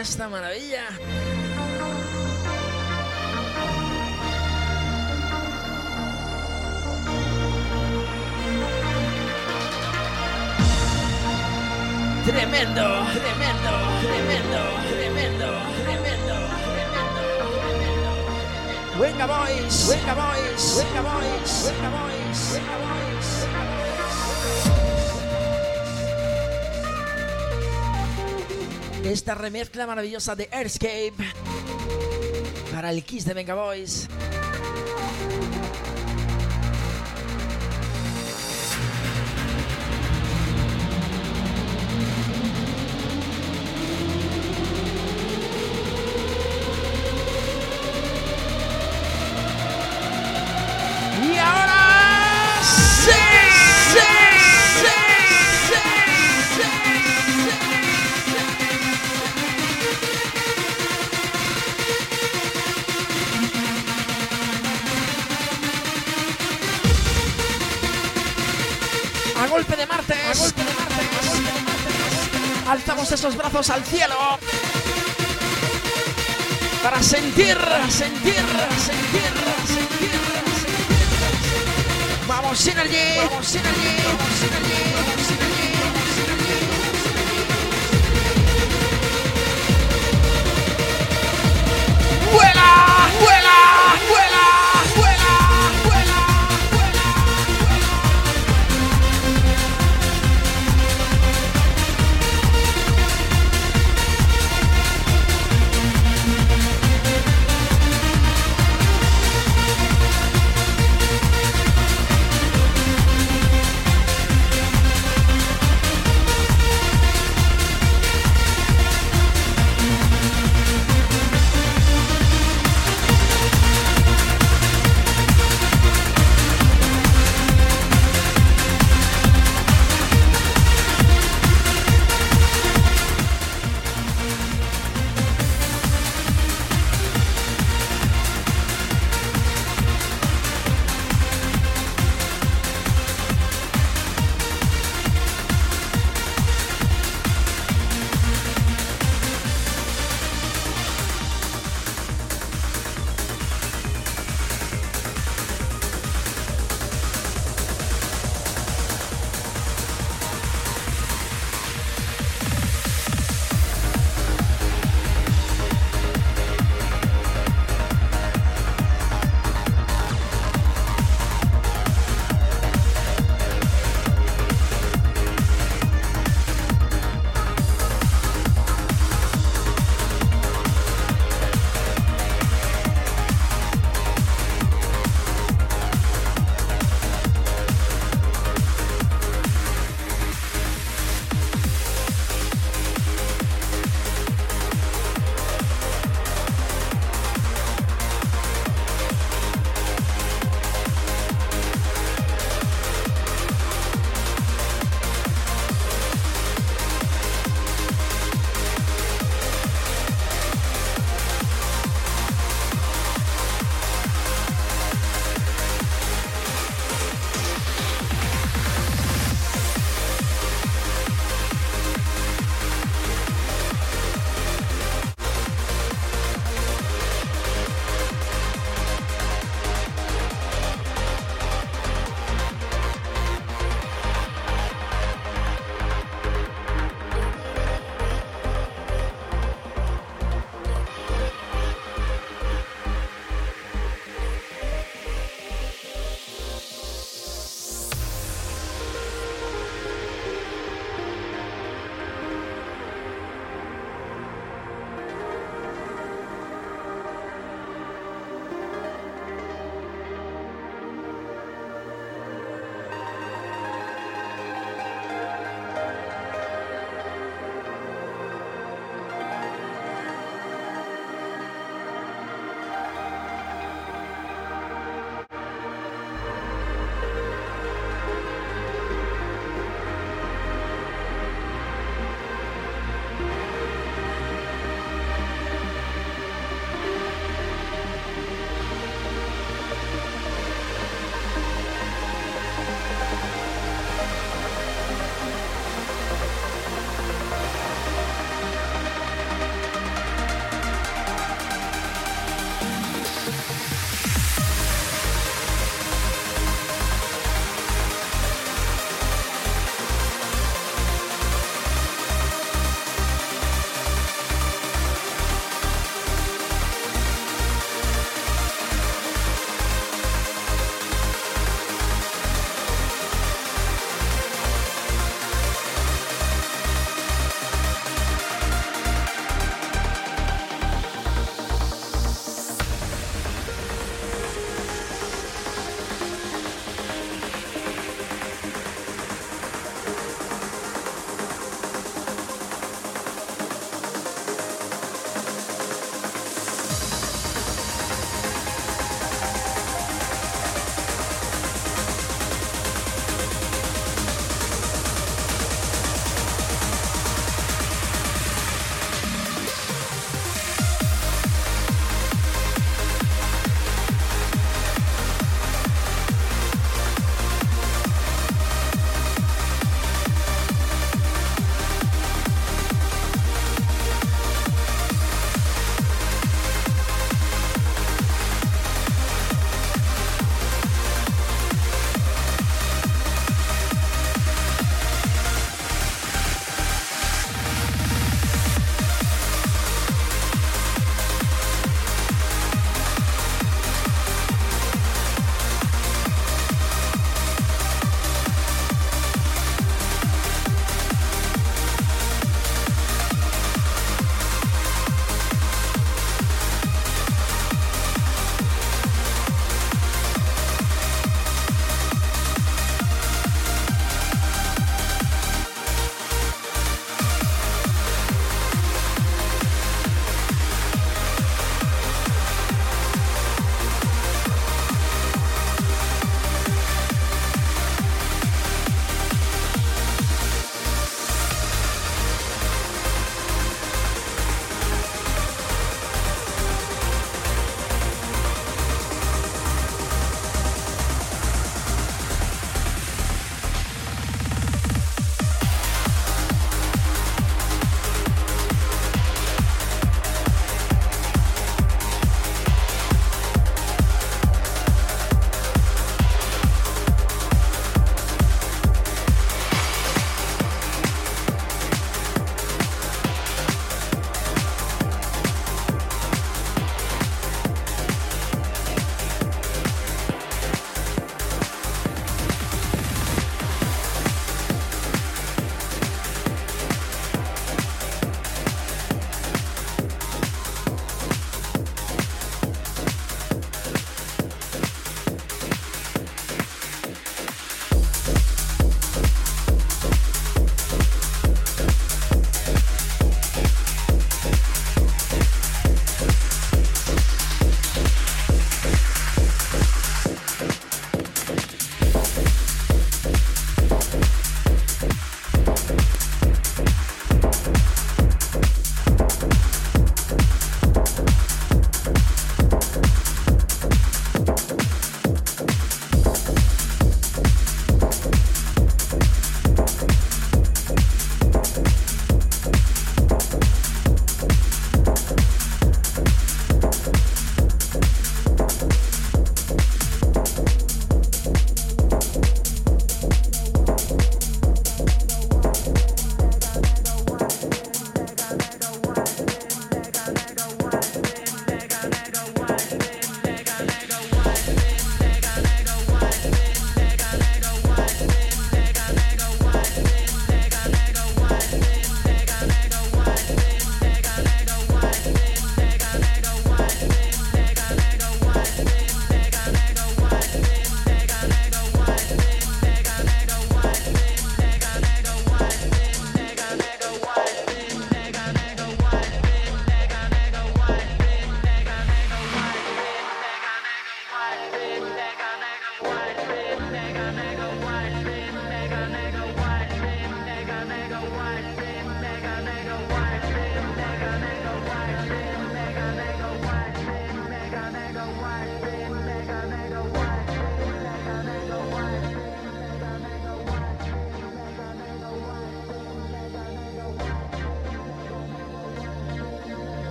esta maravilla? Remezcla maravillosa de Airscape para el Kiss de Venga Boys. Brazos al cielo. Para sentir, sentir, sentir, sentir. Vamos, Synergy. Vamos. Vamos, Synergy. Vamos, Synergy. ¡Vuela! ¡Vuela! ¡Vuela!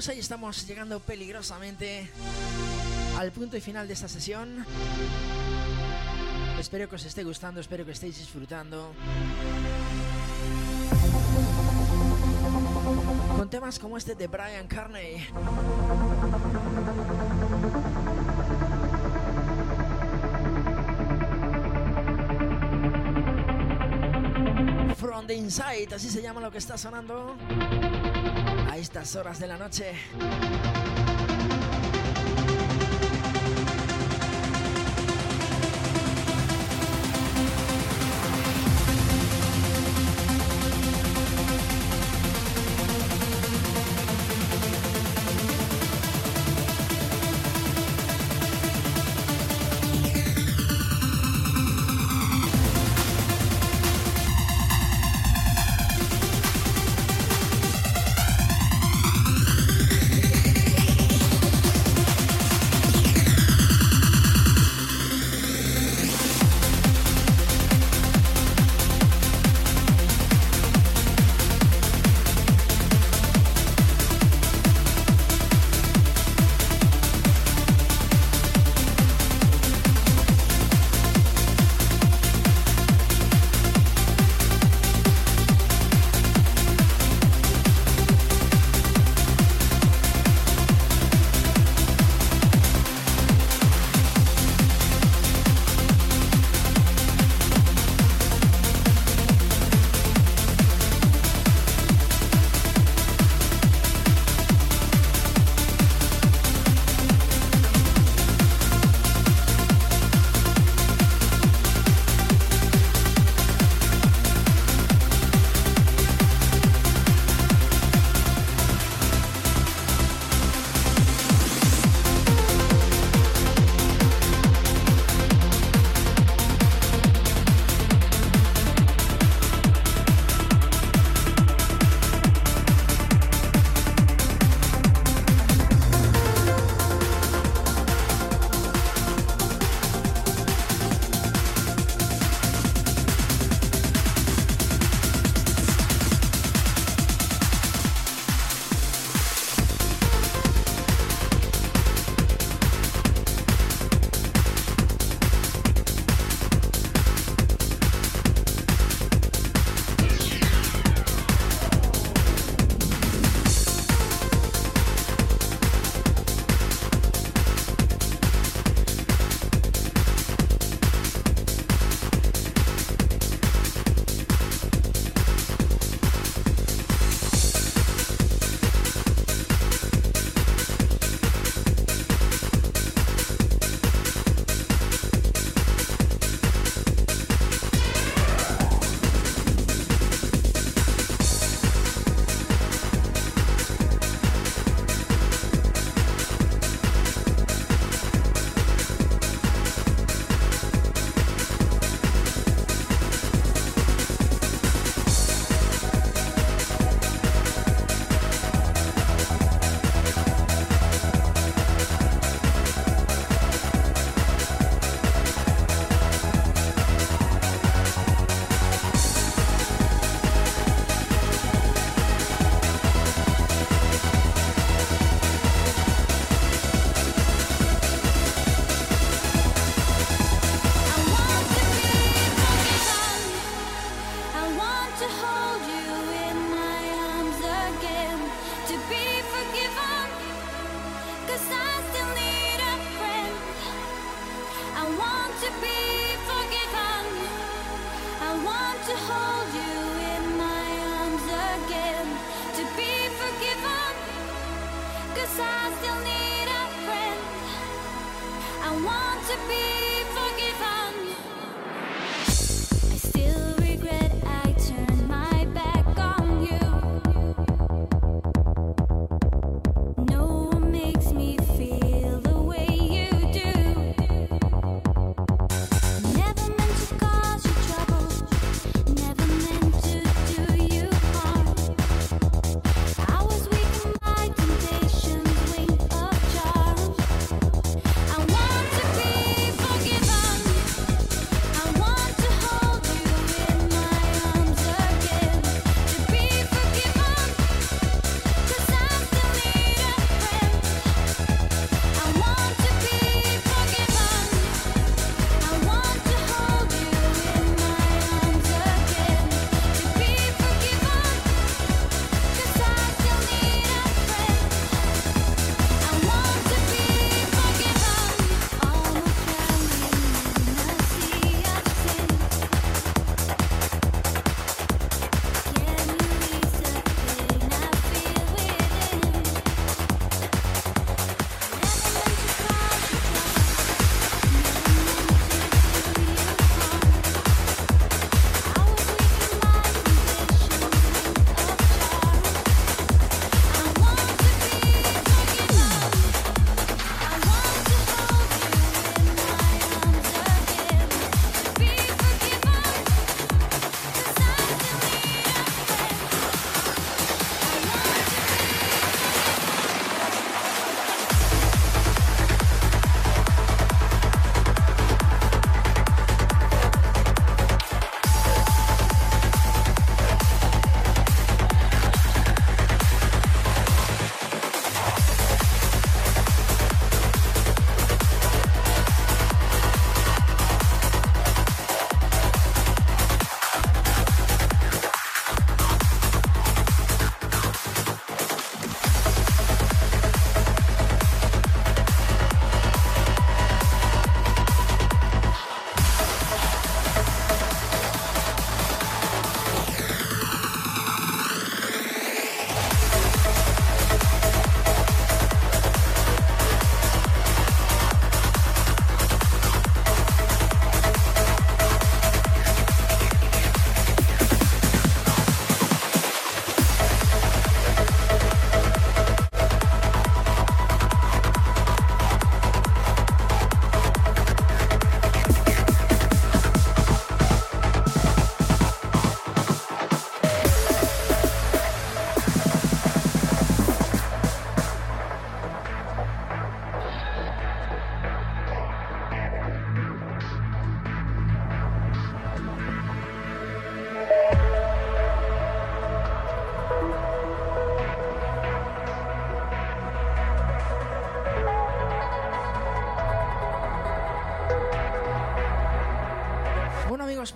Pues ahí estamos llegando peligrosamente al punto y final de esta sesión. Espero que os esté gustando, espero que estéis disfrutando. Con temas como este de Brian Carney. From the Inside, así se llama lo que está sonando estas horas de la noche.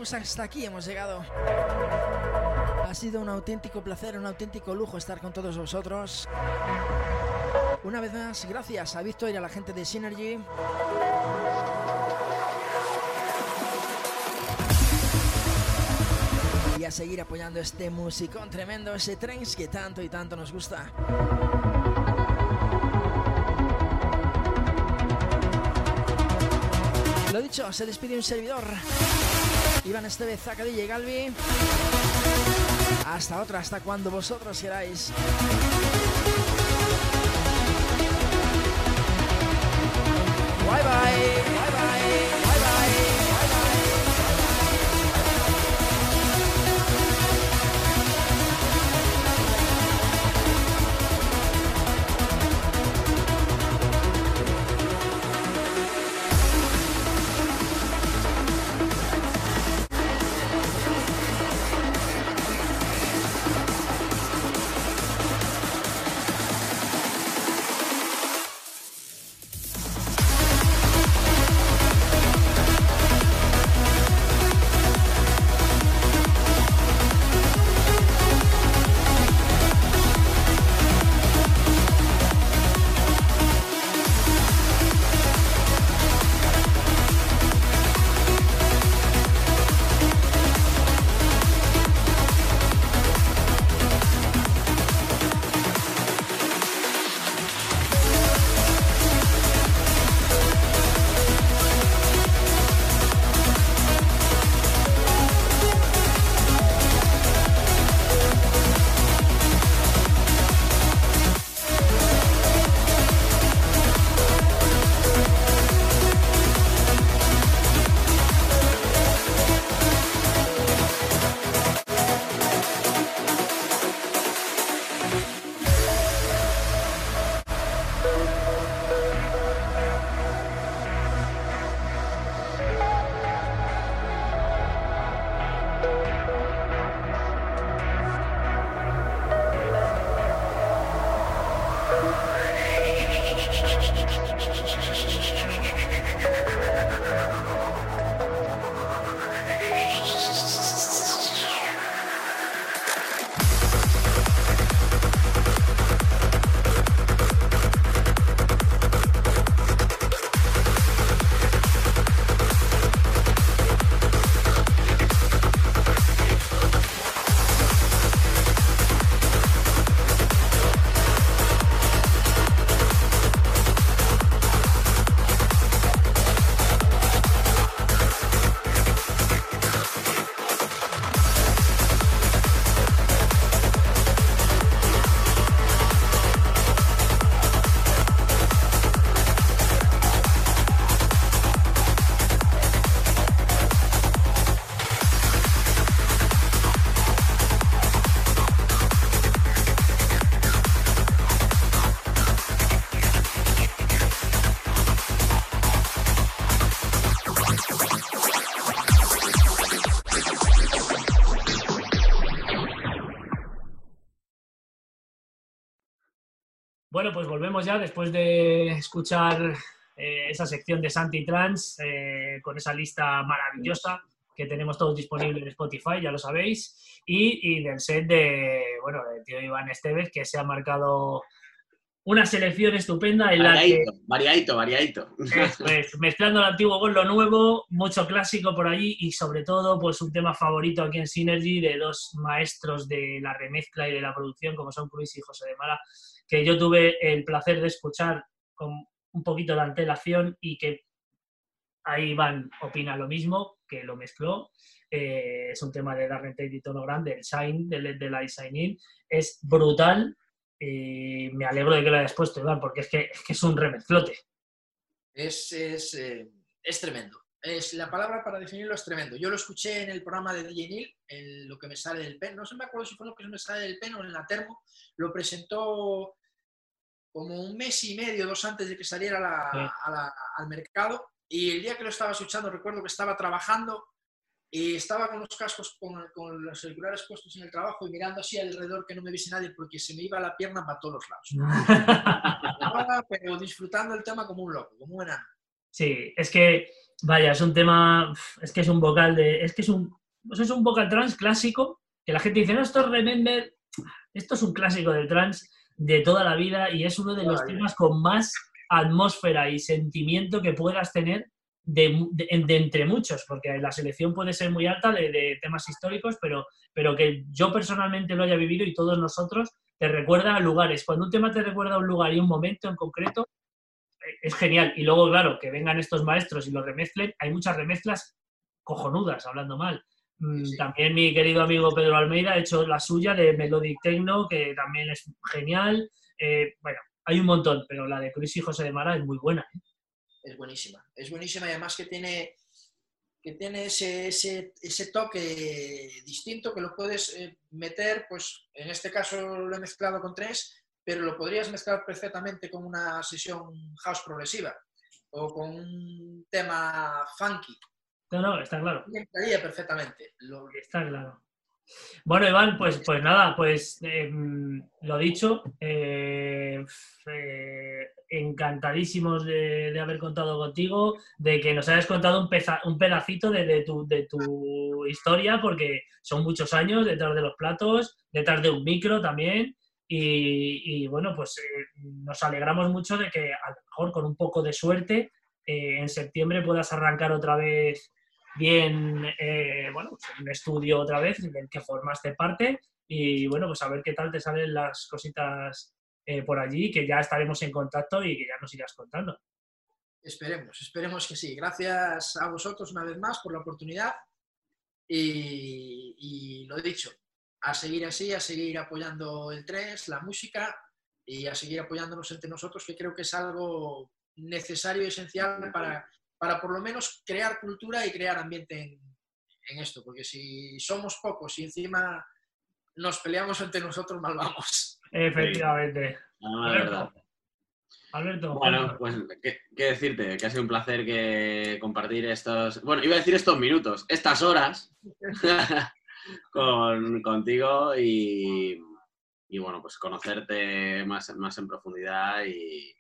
Pues hasta aquí hemos llegado. Ha sido un auténtico placer, un auténtico lujo estar con todos vosotros. Una vez más, gracias a Víctor y a la gente de Synergy. Y a seguir apoyando este musicón tremendo, ese trens que tanto y tanto nos gusta. Lo dicho, se despide un servidor. Iván Estevez, Zacadilla y Galvi. Hasta otra, hasta cuando vosotros queráis. Bye bye. Pues volvemos ya después de escuchar eh, esa sección de Santi Trans eh, con esa lista maravillosa que tenemos todos disponibles en Spotify, ya lo sabéis, y, del set de, bueno, del tío Iván Esteves, que se ha marcado una selección estupenda en la que... Variadito, variadito. mezclando el antiguo con lo nuevo, mucho clásico por allí y sobre todo pues un tema favorito aquí en Synergy de dos maestros de la remezcla y de la producción como son Cruz y José de Mala, que yo tuve el placer de escuchar con un poquito de antelación y que ahí Iván opina lo mismo, que lo mezcló. Eh, es un tema de Darren Tate y Tono Grande, el Shine, de, de la Sign In. Es brutal. y me alegro de que lo hayas puesto, Iván, porque es que es, un remezclote. Es, es, eh, es tremendo. Es, la palabra para definirlo es tremendo. Yo lo escuché en el programa de DJ Neil, en lo que me sale del pen. No sé me acuerdo si fue lo que me sale del pen o en la termo. Lo presentó como un mes y medio, dos antes de que saliera al mercado. Y el día que lo estaba escuchando, recuerdo que estaba trabajando y estaba con los cascos, con, los auriculares puestos en el trabajo y mirando así alrededor que no me viese nadie porque se me iba la pierna para todos los lados. [LAUGHS] [LAUGHS] pero disfrutando el tema como un loco, como un enano. Sí, es que, vaya, es un tema, es que es un vocal de, es que es un, pues es un vocal trans clásico, que la gente dice, no, esto es Remember, esto es un clásico del trans de toda la vida y es uno de los temas con más atmósfera y sentimiento que puedas tener de, entre muchos, porque la selección puede ser muy alta de, temas históricos, pero, pero que yo personalmente lo haya vivido y todos nosotros te recuerda a lugares. Cuando un tema te recuerda a un lugar y un momento en concreto, es genial. Y luego, claro, que vengan estos maestros y lo remezclen. Hay muchas remezclas cojonudas, hablando mal. Mm, también mi querido amigo Pedro Almeida ha hecho la suya de Melodic Techno, que también es genial. Eh, bueno, hay un montón, pero la de Cris y José de Mara es muy buena. ¿eh? Es buenísima, es buenísima y además que tiene, que tiene ese, ese, toque distinto que lo puedes eh, meter, pues en este caso lo he mezclado con tres, pero lo podrías mezclar perfectamente con una sesión house progresiva o con un tema funky. No, no, está claro. Estaría perfectamente. Lo... Está claro. Bueno, Iván, pues, pues nada, pues em, lo dicho, eh, eh, encantadísimos de, haber contado contigo, de que nos hayas contado un, un pedacito de, tu, de tu historia, porque son muchos años detrás de los platos, detrás de un micro también, y, bueno, pues eh, nos alegramos mucho de que a lo mejor con un poco de suerte en septiembre puedas arrancar otra vez bien, eh, bueno, pues un estudio otra vez del que formaste parte y bueno, pues a ver qué tal te salen las cositas por allí, que ya estaremos en contacto y que ya nos irás contando. Esperemos, esperemos que sí. Gracias a vosotros una vez más por la oportunidad y, y lo dicho, a seguir así, a seguir apoyando el 3, la música y a seguir apoyándonos entre nosotros, que creo que es algo necesario y esencial para, para por lo menos crear cultura y crear ambiente en, esto, porque si somos pocos y encima nos peleamos entre nosotros, mal vamos. Efectivamente. Alberto. Bueno, pues ¿qué, ¿qué, decirte, que ha sido un placer que compartir estos, bueno, iba a decir estos minutos, estas horas [LAUGHS] con, contigo y, bueno, pues conocerte más, más en profundidad y,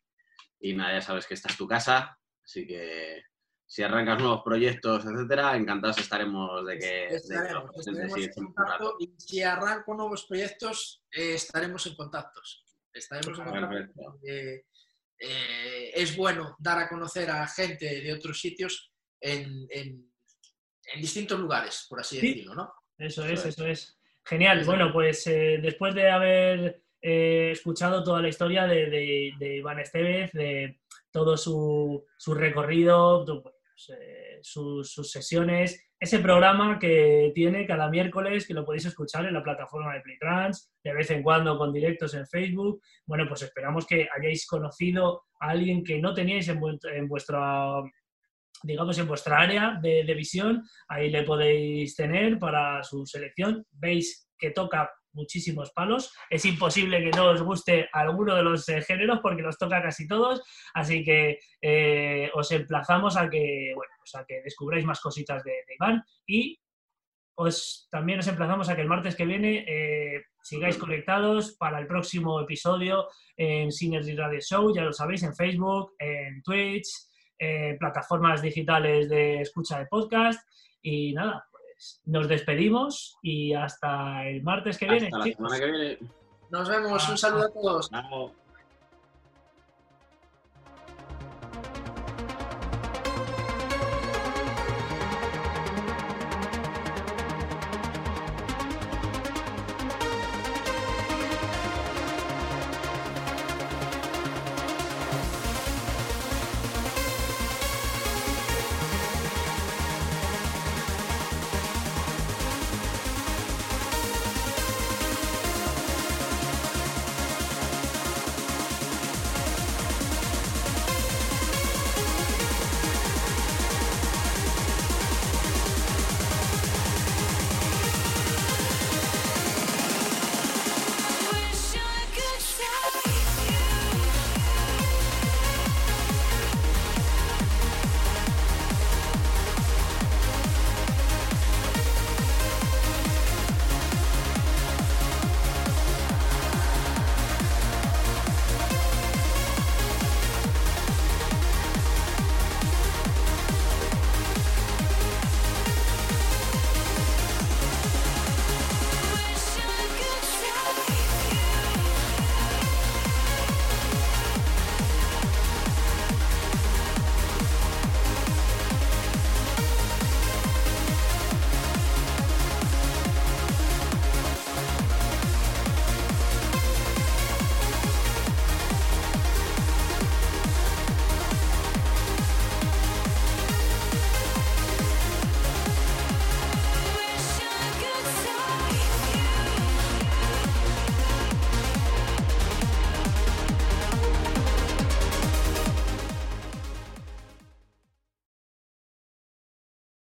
nada, ya sabes que esta es tu casa, así que si arrancas nuevos proyectos, etcétera, encantados estaremos de que, estaremos, en contacto y si arranco nuevos proyectos eh, estaremos en contactos. Estaremos en contacto. Eh, es bueno dar a conocer a gente de otros sitios en, en, distintos lugares, por así decirlo, ¿no? Eso es, eso es. Genial. Bueno, pues eh, después de haber eh, escuchado toda la historia de, Iván Estevez, de todo su, recorrido, pues, eh, sus, sesiones, ese programa que tiene cada miércoles, que lo podéis escuchar en la plataforma de Playtrans, de vez en cuando con directos en Facebook. Bueno, pues esperamos que hayáis conocido a alguien que no teníais en, en vuestra digamos, en vuestra área de, visión, ahí le podéis tener para su selección. Veis que toca muchísimos palos. Es imposible que no os guste alguno de los eh, géneros porque los toca casi todos. Así que eh, os emplazamos a que, bueno, pues a que descubráis más cositas de, Iván y os, también os emplazamos a que el martes que viene eh, sigáis conectados para el próximo episodio en Synergy Radio Show. Ya lo sabéis, en Facebook, en Twitch, eh, plataformas digitales de escucha de podcast. Y nada, nos despedimos y hasta el martes que viene. Hasta la semana que viene. Nos vemos, un saludo a todos.